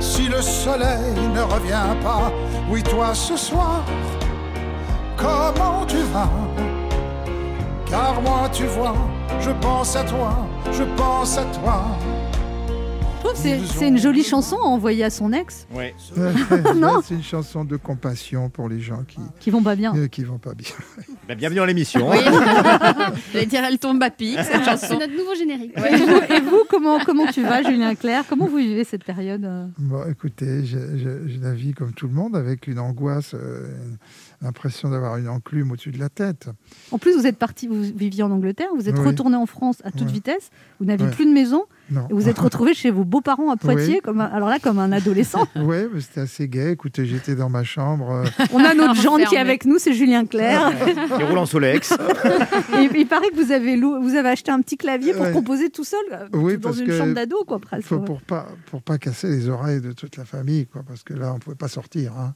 si le soleil ne revient pas. Oui, toi ce soir, comment tu vas? Car moi, tu vois, je pense à toi, je pense à toi. Je trouve que c'est- une jolie chanson à envoyer à son ex. Ouais. Non. C'est une chanson de compassion pour les gens qui, Qui vont pas bien. euh, qui vont pas bien. Ben, bienvenue dans l'émission. Oui. J'allais dire, elle tombe à pic, cette C'est chanson. notre nouveau générique. Et vous, et vous, comment, comment tu vas, Julien Clerc? Comment vous vivez cette période? Bon, écoutez, je, je- je la vis comme tout le monde avec une angoisse, euh, une- l'impression d'avoir une enclume au-dessus de la tête. En plus, vous êtes parti, vous viviez en Angleterre, vous êtes Oui. retourné en France à toute Ouais. vitesse, vous n'aviez Ouais. plus de maison, Non. et vous êtes retrouvé chez vos beaux-parents à Poitiers, Oui. comme un- alors là, comme un adolescent. Oui, mais c'était assez gai. Écoutez, j'étais dans ma chambre. euh, On a notre Jean qui est avec nous, c'est Julien Clerc. Il roule en Solex. Et il paraît que vous avez, lou- vous avez acheté un petit clavier pour Ouais. composer tout seul, euh, Oui, dans parce une que chambre d'ado, quoi, presque. faut- pour pas pour pas casser les oreilles de toute la famille, quoi, parce que là, on pouvait pas sortir. hein.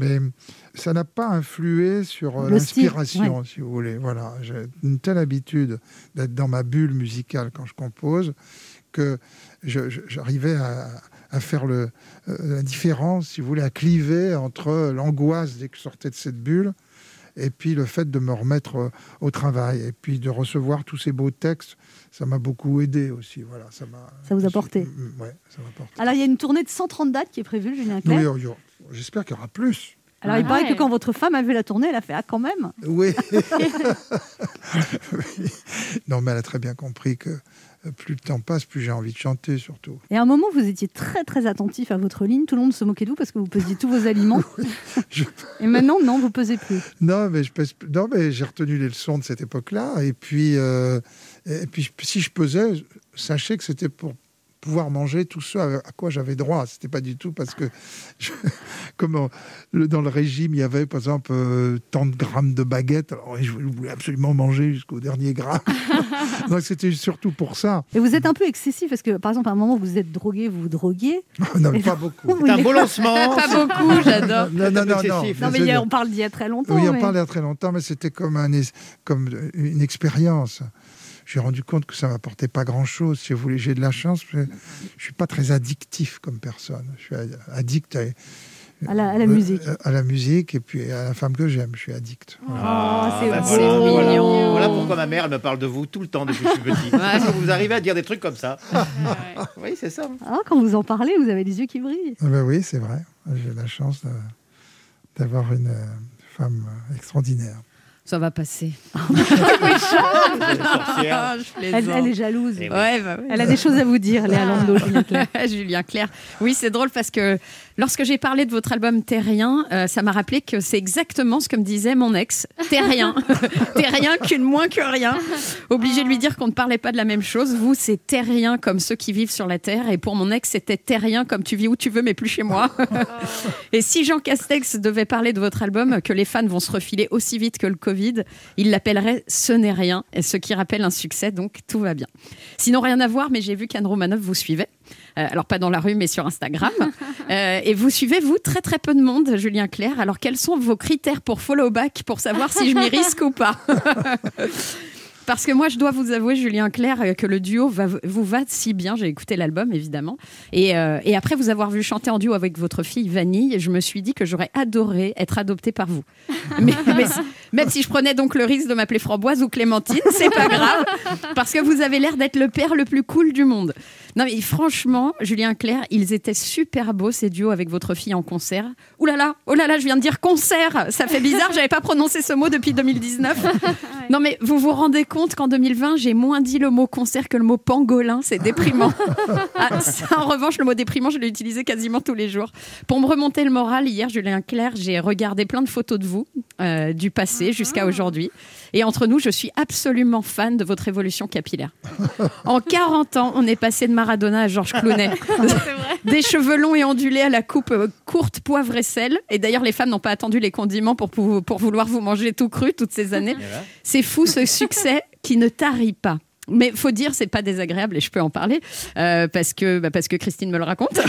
Mais ça n'a pas influé sur euh, l'inspiration, si vous voulez. Voilà, j'ai une telle habitude d'être dans ma bulle musicale quand je compose que j'arrivais à, à faire le, euh, la différence, si vous voulez, à cliver entre l'angoisse dès que je sortais de cette bulle et puis le fait de me remettre euh, au travail et puis de recevoir tous ces beaux textes, ça m'a beaucoup aidé aussi. Voilà, ça m'a. Ça vous a porté. Mm, Ouais, ça m'a porté. Alors, il y a une tournée de 130 dates qui est prévue, Julien Clerc. Oui, oh, yo, J'espère qu'il y aura plus. Alors, il Ah paraît que quand votre femme a vu la tournée, elle a fait Ah, quand même Oui. Non, mais elle a très bien compris que euh, plus le temps passe, plus j'ai envie de chanter, surtout. Et à un moment, vous étiez très très attentif à votre ligne. Tout le monde se moquait de vous parce que vous pesiez tous vos aliments. Je- Et maintenant, non, vous pesez plus. Non, mais je pèse- non, mais j'ai retenu les leçons de cette époque-là. Et puis, euh, et puis, si je pesais, sachez que c'était pour pouvoir manger tout ce à quoi j'avais droit. C'était pas du tout parce que, je- comme le- dans le régime, il y avait par exemple euh, tant de grammes de baguettes. Alors, je voulais absolument manger jusqu'au dernier gramme. Donc c'était surtout pour ça. Et vous êtes un peu excessif parce que, par exemple, à un moment, vous êtes drogué, vous vous droguiez. Non, mais pas beaucoup. C'est un beau lancement. Pas beaucoup, j'adore. Non, non, non, non. Mais c'est- il y a- on parle d'il y a très longtemps. Oui, on parle il y a très longtemps, mais c'était comme, un, es- comme une expérience. J'ai rendu compte que ça m'apportait pas grand-chose. Si vous voulez, j'ai de la chance. Je, je suis pas très addictif comme personne. Je suis ad- addict à, À la, à la euh, musique. à la musique et puis à la femme que j'aime. Je suis addict. Voilà. Oh, c'est voilà, C'est voilà. mignon. Voilà pourquoi ma mère elle me parle de vous tout le temps depuis que je suis petit. Parce que vous arrivez à dire des trucs comme ça. Oui, c'est ça. Ah, quand vous en parlez, vous avez les yeux qui brillent. Ah ben oui, c'est vrai. J'ai la chance d'avoir une euh, femme extraordinaire. Ça va passer. Elle, elle est jalouse. Eh. Ouais, bah oui. Elle a des choses à vous dire, Léa Lando. Julien Clerc. Oui, c'est drôle parce que lorsque j'ai parlé de votre album Terrien, euh, ça m'a rappelé que c'est exactement ce que me disait mon ex. Terrien. Terrien qu'une moins que rien. Obligé de lui dire qu'on ne parlait pas de la même chose. Vous, c'est Terrien comme ceux qui vivent sur la Terre. Et pour mon ex, c'était Terrien comme tu vis où tu veux, mais plus chez moi. et si Jean Castex devait parler de votre album, que les fans vont se refiler aussi vite que le Covid, il l'appellerait Ce n'est rien. Et ce qui rappelle un succès, donc tout va bien. Sinon, rien à voir, mais j'ai vu qu'Anne Romanov vous suivait. Euh, alors, pas dans la rue, mais sur Instagram. Euh, et vous suivez, vous, très très peu de monde, Julien Clerc. Alors, quels sont vos critères pour follow back pour savoir si je m'y risque ou pas Parce que moi, je dois vous avouer, Julien Clerc, euh, que le duo va, vous va si bien. J'ai écouté l'album, évidemment. Et, euh, et après vous avoir vu chanter en duo avec votre fille Vanille, je me suis dit que j'aurais adoré être adoptée par vous. Mais, même si je prenais donc le risque de m'appeler Framboise ou Clémentine, c'est pas grave. Parce que vous avez l'air d'être le père le plus cool du monde. Non, mais franchement, Julien Clerc, ils étaient super beaux, ces duos avec votre fille en concert. Ouh là là, oh là là, je viens de dire concert. Ça fait bizarre, j'avais pas prononcé ce mot depuis 2019. Non, mais vous vous rendez compte qu'en 2020, j'ai moins dit le mot concert que le mot pangolin. C'est déprimant. Ah, ça, en revanche, le mot déprimant, je l'ai utilisé quasiment tous les jours. Pour me remonter le moral, hier, Julien Clerc, j'ai regardé plein de photos de vous, euh, du passé jusqu'à aujourd'hui. Et entre nous, je suis absolument fan de votre évolution capillaire. En 40 ans, on est passé de Maradona à Georges Clooney. Des cheveux longs et ondulés à la coupe euh, courte, poivre et sel. Et d'ailleurs, les femmes n'ont pas attendu les condiments pour, pou- pour vouloir vous manger tout cru toutes ces années. C'est fou ce succès qui ne tarit pas. Mais faut dire, c'est pas désagréable et je peux en parler euh, parce que bah, parce que Christine me le raconte.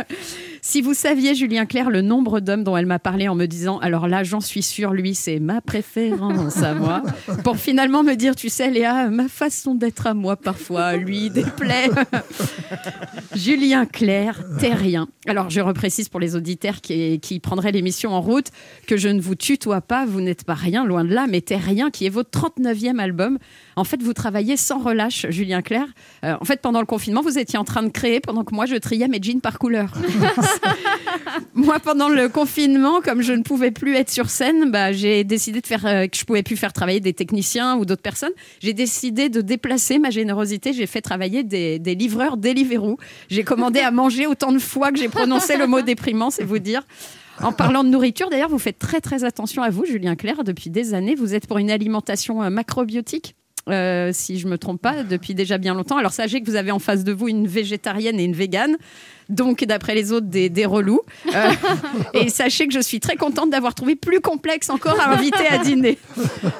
si vous saviez, Julien Clerc, le nombre d'hommes dont elle m'a parlé en me disant, alors là, j'en suis sûre, lui, c'est ma préférence à moi, pour finalement me dire, tu sais, Léa, ma façon d'être à moi parfois lui déplaît. Julien Clerc, terrien. Alors, je reprécise pour les auditeurs qui, qui prendraient l'émission en route que je ne vous tutoie pas, vous n'êtes pas rien, loin de là, mais Terrien, qui est votre 39e album. En fait, vous travaillez sans relâche, Julien Clerc. Euh, en fait, pendant le confinement, vous étiez en train de créer pendant que moi, je triais mes jeans par couleur. moi, pendant le confinement, comme je ne pouvais plus être sur scène, bah, j'ai décidé de faire euh, que je pouvais plus faire travailler des techniciens ou d'autres personnes. J'ai décidé de déplacer ma générosité. J'ai fait travailler des, des livreurs Deliveroo. J'ai commandé à manger autant de fois que j'ai prononcé le mot déprimant, c'est vous dire. En parlant de nourriture, d'ailleurs, vous faites très très attention à vous, Julien Clerc. Depuis des années, vous êtes pour une alimentation euh, macrobiotique. Euh, si je me trompe pas, depuis déjà bien longtemps. Alors sachez que vous avez en face de vous une végétarienne et une végane, donc d'après les autres des, des relous. Euh, et sachez que je suis très contente d'avoir trouvé plus complexe encore à inviter à dîner.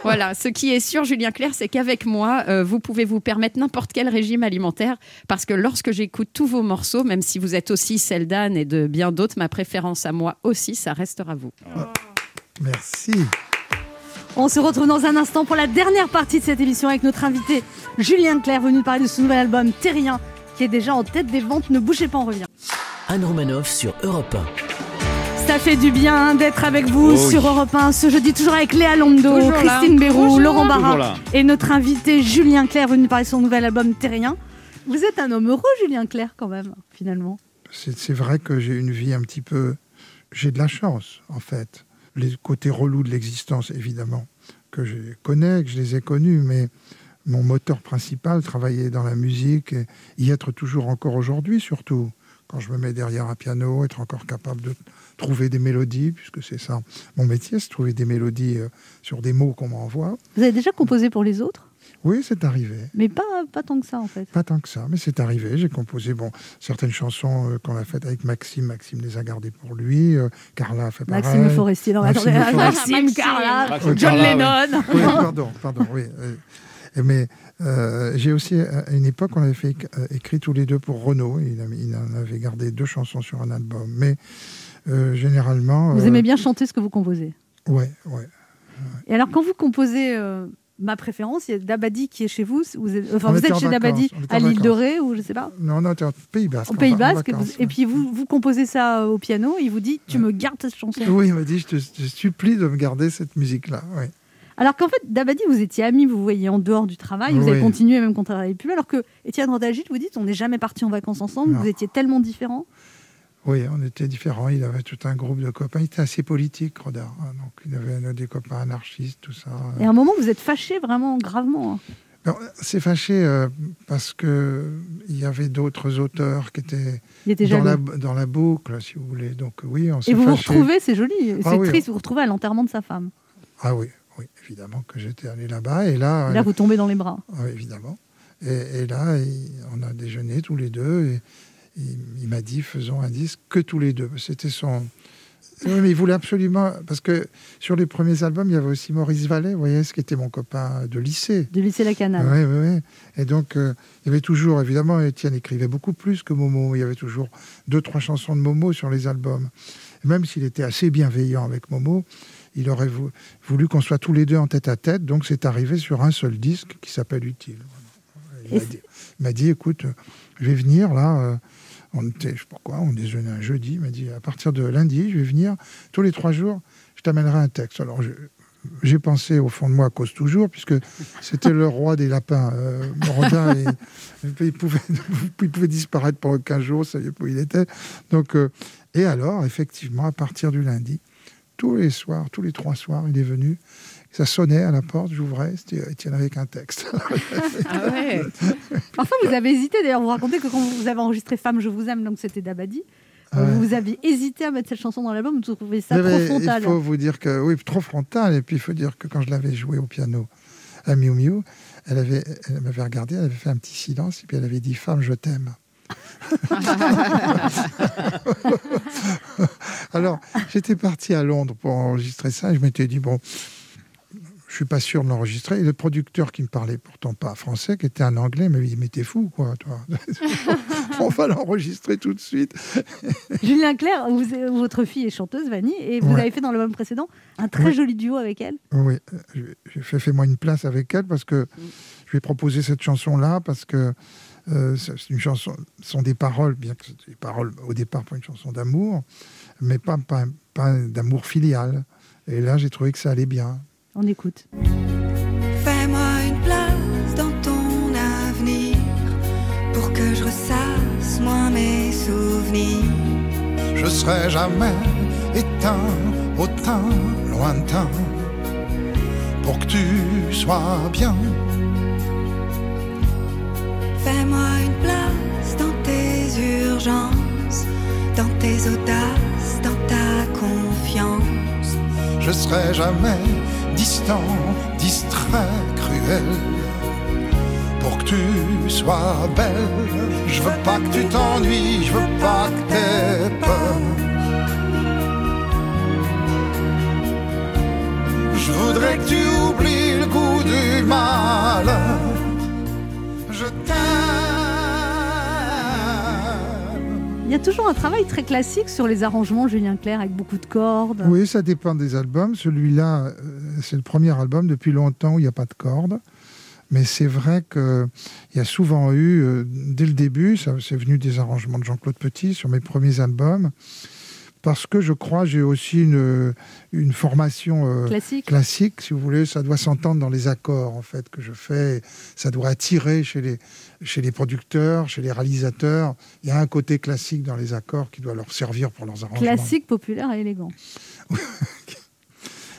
Voilà, ce qui est sûr, Julien Clerc, c'est qu'avec moi, euh, vous pouvez vous permettre n'importe quel régime alimentaire, parce que lorsque j'écoute tous vos morceaux, même si vous êtes aussi celle d'Anne et de bien d'autres, ma préférence à moi aussi, ça restera vous. Merci. On se retrouve dans un instant pour la dernière partie de cette émission avec notre invité Julien Clerc, venu nous parler de son nouvel album Terrien, qui est déjà en tête des ventes. Ne bougez pas, on revient. Anne Romanoff sur Europe Ça fait du bien d'être avec vous Oh oui. sur Europe 1 ce jeudi, toujours avec Léa Londo, Toujours. Christine Béroux. Laurent Barra et notre invité Julien Clerc, venu nous parler de son nouvel album Terrien. Vous êtes un homme heureux, Julien Clerc, quand même, finalement. C'est c'est vrai que j'ai une vie un petit peu. J'ai de la chance, en fait. Les côtés relous de l'existence, évidemment, que je connais, que je les ai connus, mais mon moteur principal, travailler dans la musique, y être toujours encore aujourd'hui, surtout quand je me mets derrière un piano, être encore capable de trouver des mélodies, puisque c'est ça mon métier, c'est trouver des mélodies euh, sur des mots qu'on m'envoie. Vous avez déjà composé pour les autres, Oui, c'est arrivé. mais pas, pas tant que ça, en fait. Pas tant que ça, mais c'est arrivé. J'ai composé bon, certaines chansons euh, qu'on a faites avec Maxime. Maxime les a gardées pour lui. euh, Carla a fait pareil. Maxime Forestier, non, Maxime attendez, Forestier. Maxime, Carla, Maxime John Carla, Lennon. Oui, Oui, pardon, pardon, oui. euh, Mais euh, j'ai aussi, à une époque, on avait fait éc- euh, écrit tous les deux pour Renault. Il, a- il en avait gardé deux chansons sur un album. Mais euh, généralement. Vous euh, aimez bien chanter ce que vous composez. Ouais, ouais. Et alors, quand vous composez euh, ma préférence, il y a Dabadi qui est chez vous. Vous êtes, enfin, vous êtes en chez vacances, Dabadi à en l'île de. Ré ou je sais pas. Non, non, au Pays Basque. Au Pays en en Basque, et, vous- vacances, et puis vous, vous composez ça au piano, il vous dit Tu me gardes cette chanson. Oui, il m'a dit je te, je supplie de me garder cette musique-là. Oui. Alors qu'en fait, Dabadi, vous étiez amis, vous voyez en dehors du travail, vous avez continué même quand on travaillait plus, alors que Étienne Rodagil, vous dites On n'est jamais partis en vacances ensemble, Non. vous étiez tellement différents. Oui, on était différents. Il avait tout un groupe de copains. Il était assez politique, Rodard. hein, Donc, il avait euh, des copains anarchistes, tout ça. Et à un moment, vous êtes fâchés vraiment gravement. hein. C'est fâché euh, parce que il y avait d'autres auteurs qui étaient dans la, jaloux. dans la boucle, si vous voulez. Donc oui, on s'est Et vous vous fâché. retrouvez, c'est joli, c'est Ah oui. triste, vous vous retrouvez à l'enterrement de sa femme. Ah oui, oui, évidemment que j'étais allé là-bas. Et là, Et là, euh, vous tombez dans les bras. Oui, évidemment. Et, et là, il- on a déjeuné tous les deux et il, il m'a dit faisons un disque que tous les deux. C'était son. Oui, mais il voulait absolument. Parce que sur les premiers albums, il y avait aussi Maurice Vallet, vous voyez, ce qui était mon copain de lycée. De lycée La Canale. Oui, oui, oui. Et donc, euh, il y avait toujours, évidemment, Étienne écrivait beaucoup plus que Momo. Il y avait toujours deux, trois chansons de Momo sur les albums. Et même s'il était assez bienveillant avec Momo, il aurait vou- voulu qu'on soit tous les deux en tête à tête. Donc, c'est arrivé sur un seul disque qui s'appelle Utile. Il m'a dit, écoute, je vais venir là. euh, on déjeunait un jeudi. Il m'a dit, à partir de lundi, je vais venir tous les trois jours, je t'amènerai un texte. Alors, j'ai pensé au fond de moi à cause toujours, puisque c'était le roi des lapins. Euh, Rodin, il, il pouvait disparaître pendant 15 jours, ça savait pas où il était. Donc, euh, et alors, effectivement, à partir du lundi, tous les soirs, tous les trois soirs, il est venu. Ça sonnait à la porte, j'ouvrais, c'était Étienne avec un texte. Ah ouais. Parfois, vous avez hésité. D'ailleurs, vous racontez que quand vous avez enregistré Femme, je vous aime, donc c'était Dabadi. euh, Ouais. Vous aviez hésité à mettre cette chanson dans l'album, vous trouvez ça Mais trop frontal. Il faut vous dire que, oui, trop frontal. Et puis, il faut dire que quand je l'avais joué au piano à Miu Miu, elle, avait, elle m'avait regardé, elle avait fait un petit silence, et puis elle avait dit Femme, je t'aime. Alors, j'étais parti à Londres pour enregistrer ça, et je m'étais dit, bon, je suis pas sûr de l'enregistrer. Et le producteur qui me parlait pourtant pas français, qui était un anglais, m'a dit Mais t'es fou, quoi, toi. On va l'enregistrer tout de suite. Julien Clerc, vous- votre fille est chanteuse, Vanny, et vous Ouais. avez fait dans l'album précédent un très Oui. joli duo avec elle. Oui, euh, j'ai- fait Fais-moi une place avec elle parce que je lui ai proposé cette chanson-là parce que euh, c'est une chanson, ce sont des paroles, bien que des paroles au départ pour une chanson d'amour, mais pas, pas, pas d'amour filial. Et là, j'ai trouvé que ça allait bien. On écoute. Fais-moi une place dans ton avenir pour que je ressasse moins mes souvenirs. Je serai jamais éteint au teint lointain pour que tu sois bien. Fais-moi une place dans tes urgences, dans tes audaces, dans ta confiance. Je serai jamais distant, distrait, cruel pour que tu sois belle. Je veux pas que tu t'ennuies, je veux pas que t'aies peur. Je voudrais que tu oublies le goût du mal. Je Il y a toujours un travail très classique sur les arrangements, Julien Clerc, avec beaucoup de cordes. Oui, ça dépend des albums. Celui-là, euh, c'est le premier album depuis longtemps où il n'y a pas de cordes. Mais c'est vrai qu'il y a souvent eu, euh, dès le début, c'est venu des arrangements de Jean-Claude Petit sur mes premiers albums, parce que je crois j'ai aussi une, une formation euh, Classique. classique, si vous voulez. Ça doit s'entendre dans les accords, en fait, que je fais. Ça doit attirer chez les, chez les producteurs, chez les réalisateurs. Il y a un côté classique dans les accords qui doit leur servir pour leurs arrangements. Classique, populaire et élégant.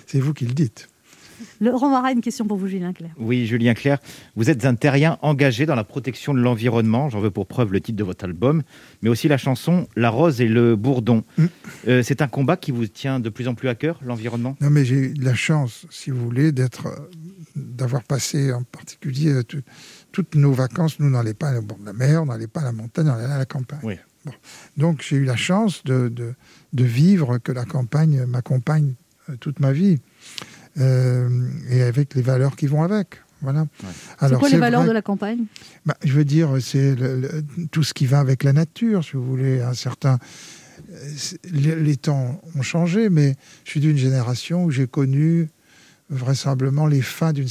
C'est vous qui le dites. Laurent Marat, une question pour vous, Julien Clerc. Oui, Julien Clerc, vous êtes un terrien engagé dans la protection de l'environnement. J'en veux pour preuve le titre de votre album, mais aussi la chanson La rose et le bourdon. Euh, c'est un combat qui vous tient de plus en plus à cœur, l'environnement? Non, mais j'ai eu de la chance, si vous voulez, d'être, d'avoir passé en particulier euh, tout- toutes nos vacances. Nous, on n'allait pas au bord de la mer, on n'allait pas à la montagne, on allait à la campagne. Bon. Donc, j'ai eu la chance de, de, de vivre que la campagne m'accompagne euh, toute ma vie. Euh, et avec les valeurs qui vont avec. Voilà. C'est quoi les valeurs vrai de la campagne? Bah, je veux dire, c'est le- le- tout ce qui va avec la nature, si vous voulez. Un certain, euh, les temps ont changé, mais je suis d'une génération où j'ai connu vraisemblablement la fin d'une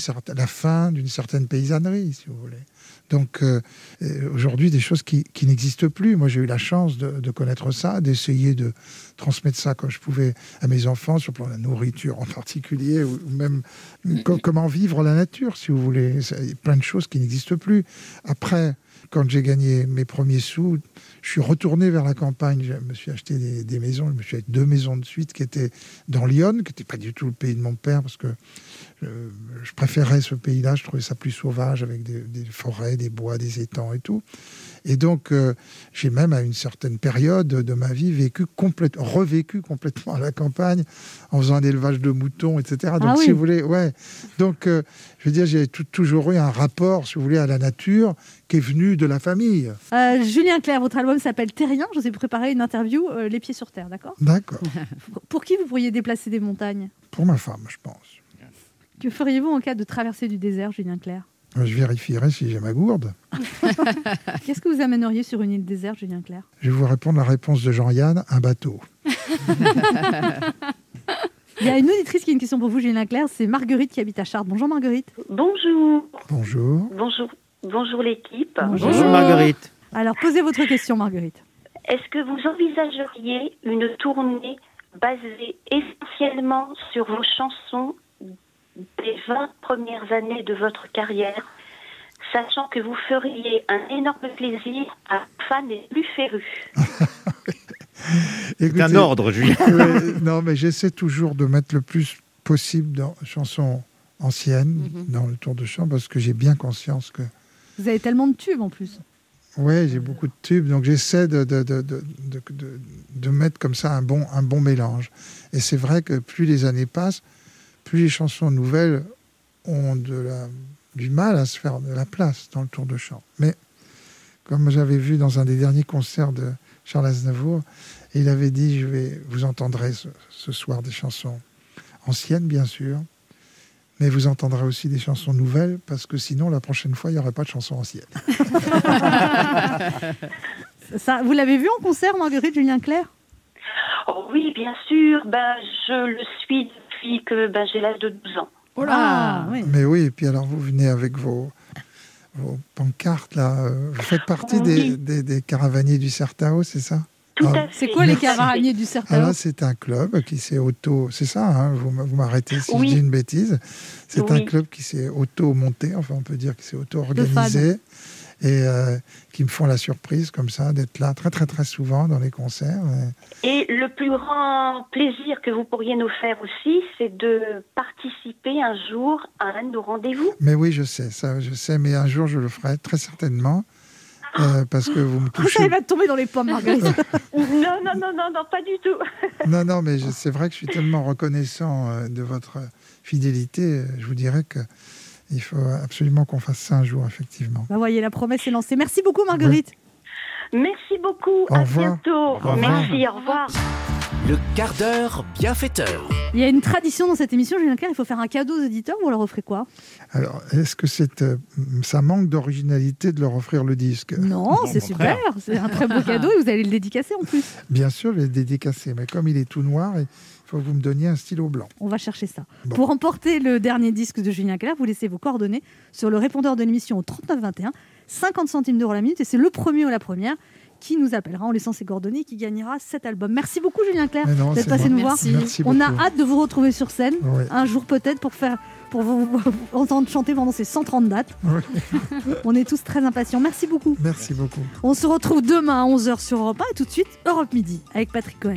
certaine paysannerie, si vous voulez. Donc euh, euh, aujourd'hui, des choses qui, n'existent plus. Moi, j'ai eu la chance de, connaître ça, d'essayer de transmettre ça quand je pouvais à mes enfants, sur le plan de la nourriture en particulier, ou même co- comment vivre la nature, si vous voulez. Plein de choses qui n'existent plus. Après, quand j'ai gagné mes premiers sous, je suis retourné vers la campagne. Je me suis acheté des, maisons. Je me suis acheté deux maisons de suite qui étaient dans Lyon, qui n'était pas du tout le pays de mon père, parce que je, je préférais ce pays-là. Je trouvais ça plus sauvage, avec des forêts, des bois, des étangs et tout. Et donc, euh, j'ai même à une certaine période de ma vie vécu revécu complètement à la campagne, en faisant un élevage de moutons, etc. Donc, Ah si vous voulez, ouais. Donc, euh, je veux dire, j'ai toujours eu un rapport, si vous voulez, à la nature qui est venu de la famille. Euh, Julien Clerc, votre album s'appelle Terrien. Je vous ai préparé une interview, Les pieds sur terre, d'accord? D'accord. Pour qui vous pourriez déplacer des montagnes? Pour ma femme, je pense. Que feriez-vous en cas de traversée du désert, Julien Clerc? Je vérifierai si j'ai ma gourde. Qu'est-ce que vous amèneriez sur une île déserte, Julien Clerc? Je vais vous répondre la réponse de Jean-Yann, un bateau. Il y a une auditrice qui a une question pour vous, Julien Clerc. C'est Marguerite qui habite à Chartres. Bonjour Marguerite. Bonjour. Bonjour. Bonjour. Bonjour l'équipe. Alors posez votre question, Marguerite. Est-ce que vous envisageriez une tournée basée essentiellement sur vos chansons des 20 premières années de votre carrière, sachant que vous feriez un énorme plaisir à fans les plus férus C'est un ordre, Julien. non, mais j'essaie toujours de mettre le plus possible dans chansons anciennes, Mhm. dans le tour de chant, parce que j'ai bien conscience que Vous avez tellement de tubes en plus. Ouais, j'ai beaucoup de tubes, donc j'essaie de, de, de, de, de- de- de mettre comme ça un bon, un bon mélange. Et c'est vrai que plus les années passent, plus les chansons nouvelles ont de la, du mal à se faire de la place dans le tour de chant. Mais comme j'avais vu dans un des derniers concerts de Charles Aznavour, il avait dit, je vais, vous entendrez ce, ce soir des chansons anciennes, bien sûr, Mais vous entendrez aussi des chansons nouvelles, parce que sinon, la prochaine fois, il n'y aurait pas de chansons anciennes. Ça, vous l'avez vu en concert, Marguerite Julien Clerc? Oh oui, bien sûr. Ben, je le suis depuis que ben, j'ai l'âge de 12 ans. Oh là Mais oui, et puis alors vous venez avec vos, vos pancartes, là. euh, Vous faites partie des, des, des caravaniers du Certao, c'est ça? Tout Ah, à fait. C'est quoi les caravaniers du Certao? Ah c'est un club qui s'est auto. C'est ça, hein, vous, m- vous m'arrêtez si Oui. je dis une bêtise. C'est un club qui s'est auto-monté, enfin, on peut dire qu'il s'est auto-organisé. Et euh, qui me font la surprise, comme ça, d'être là très, très, très souvent dans les concerts. Et le plus grand plaisir que vous pourriez nous faire aussi, c'est de participer un jour à un de nos rendez-vous. Mais oui, je sais, ça, je sais, mais un jour, je le ferai très certainement. euh, parce que vous me Ça, touchez. il va tomber dans les pommes, Marguerite. Non, non, non, non, non, pas du tout. Non, non, mais c'est vrai que je suis tellement reconnaissant euh, de votre fidélité. Je vous dirais que il faut absolument qu'on fasse ça un jour, effectivement. Bah, voyez, la promesse est lancée. Merci beaucoup, Marguerite. Merci beaucoup. Au à revoir. bientôt. Au revoir. Merci, au revoir. Le quart d'heure bienfaiteur. Il y a une tradition dans cette émission, Julien Clerc. Il faut faire un cadeau aux auditeurs. Vous leur offrez quoi? Alors, est-ce que c'est, euh, ça manque d'originalité de leur offrir le disque? Non, c'est super. C'est un très beau cadeau et vous allez le dédicacer en plus. Bien sûr, les dédicacé, mais comme il est tout noir, il faut que vous me donniez un stylo blanc. On va chercher ça. Bon. Pour remporter le dernier disque de Julien Clerc, vous laissez vos coordonnées sur le répondeur de l'émission au 3921, 50 centimes d'euros la minute, et c'est le premier ou la première qui nous appellera en laissant ses coordonnées et qui gagnera cet album. Merci beaucoup Julien Clerc d'être passé nous voir. Merci. On a hâte de vous retrouver sur scène Oui. un jour peut-être pour faire pour vous, vous entendre chanter pendant ces 130 dates. On est tous très impatients. Merci beaucoup. Merci beaucoup. On se retrouve demain à 11h sur Europe 1 et tout de suite Europe Midi avec Patrick Cohen.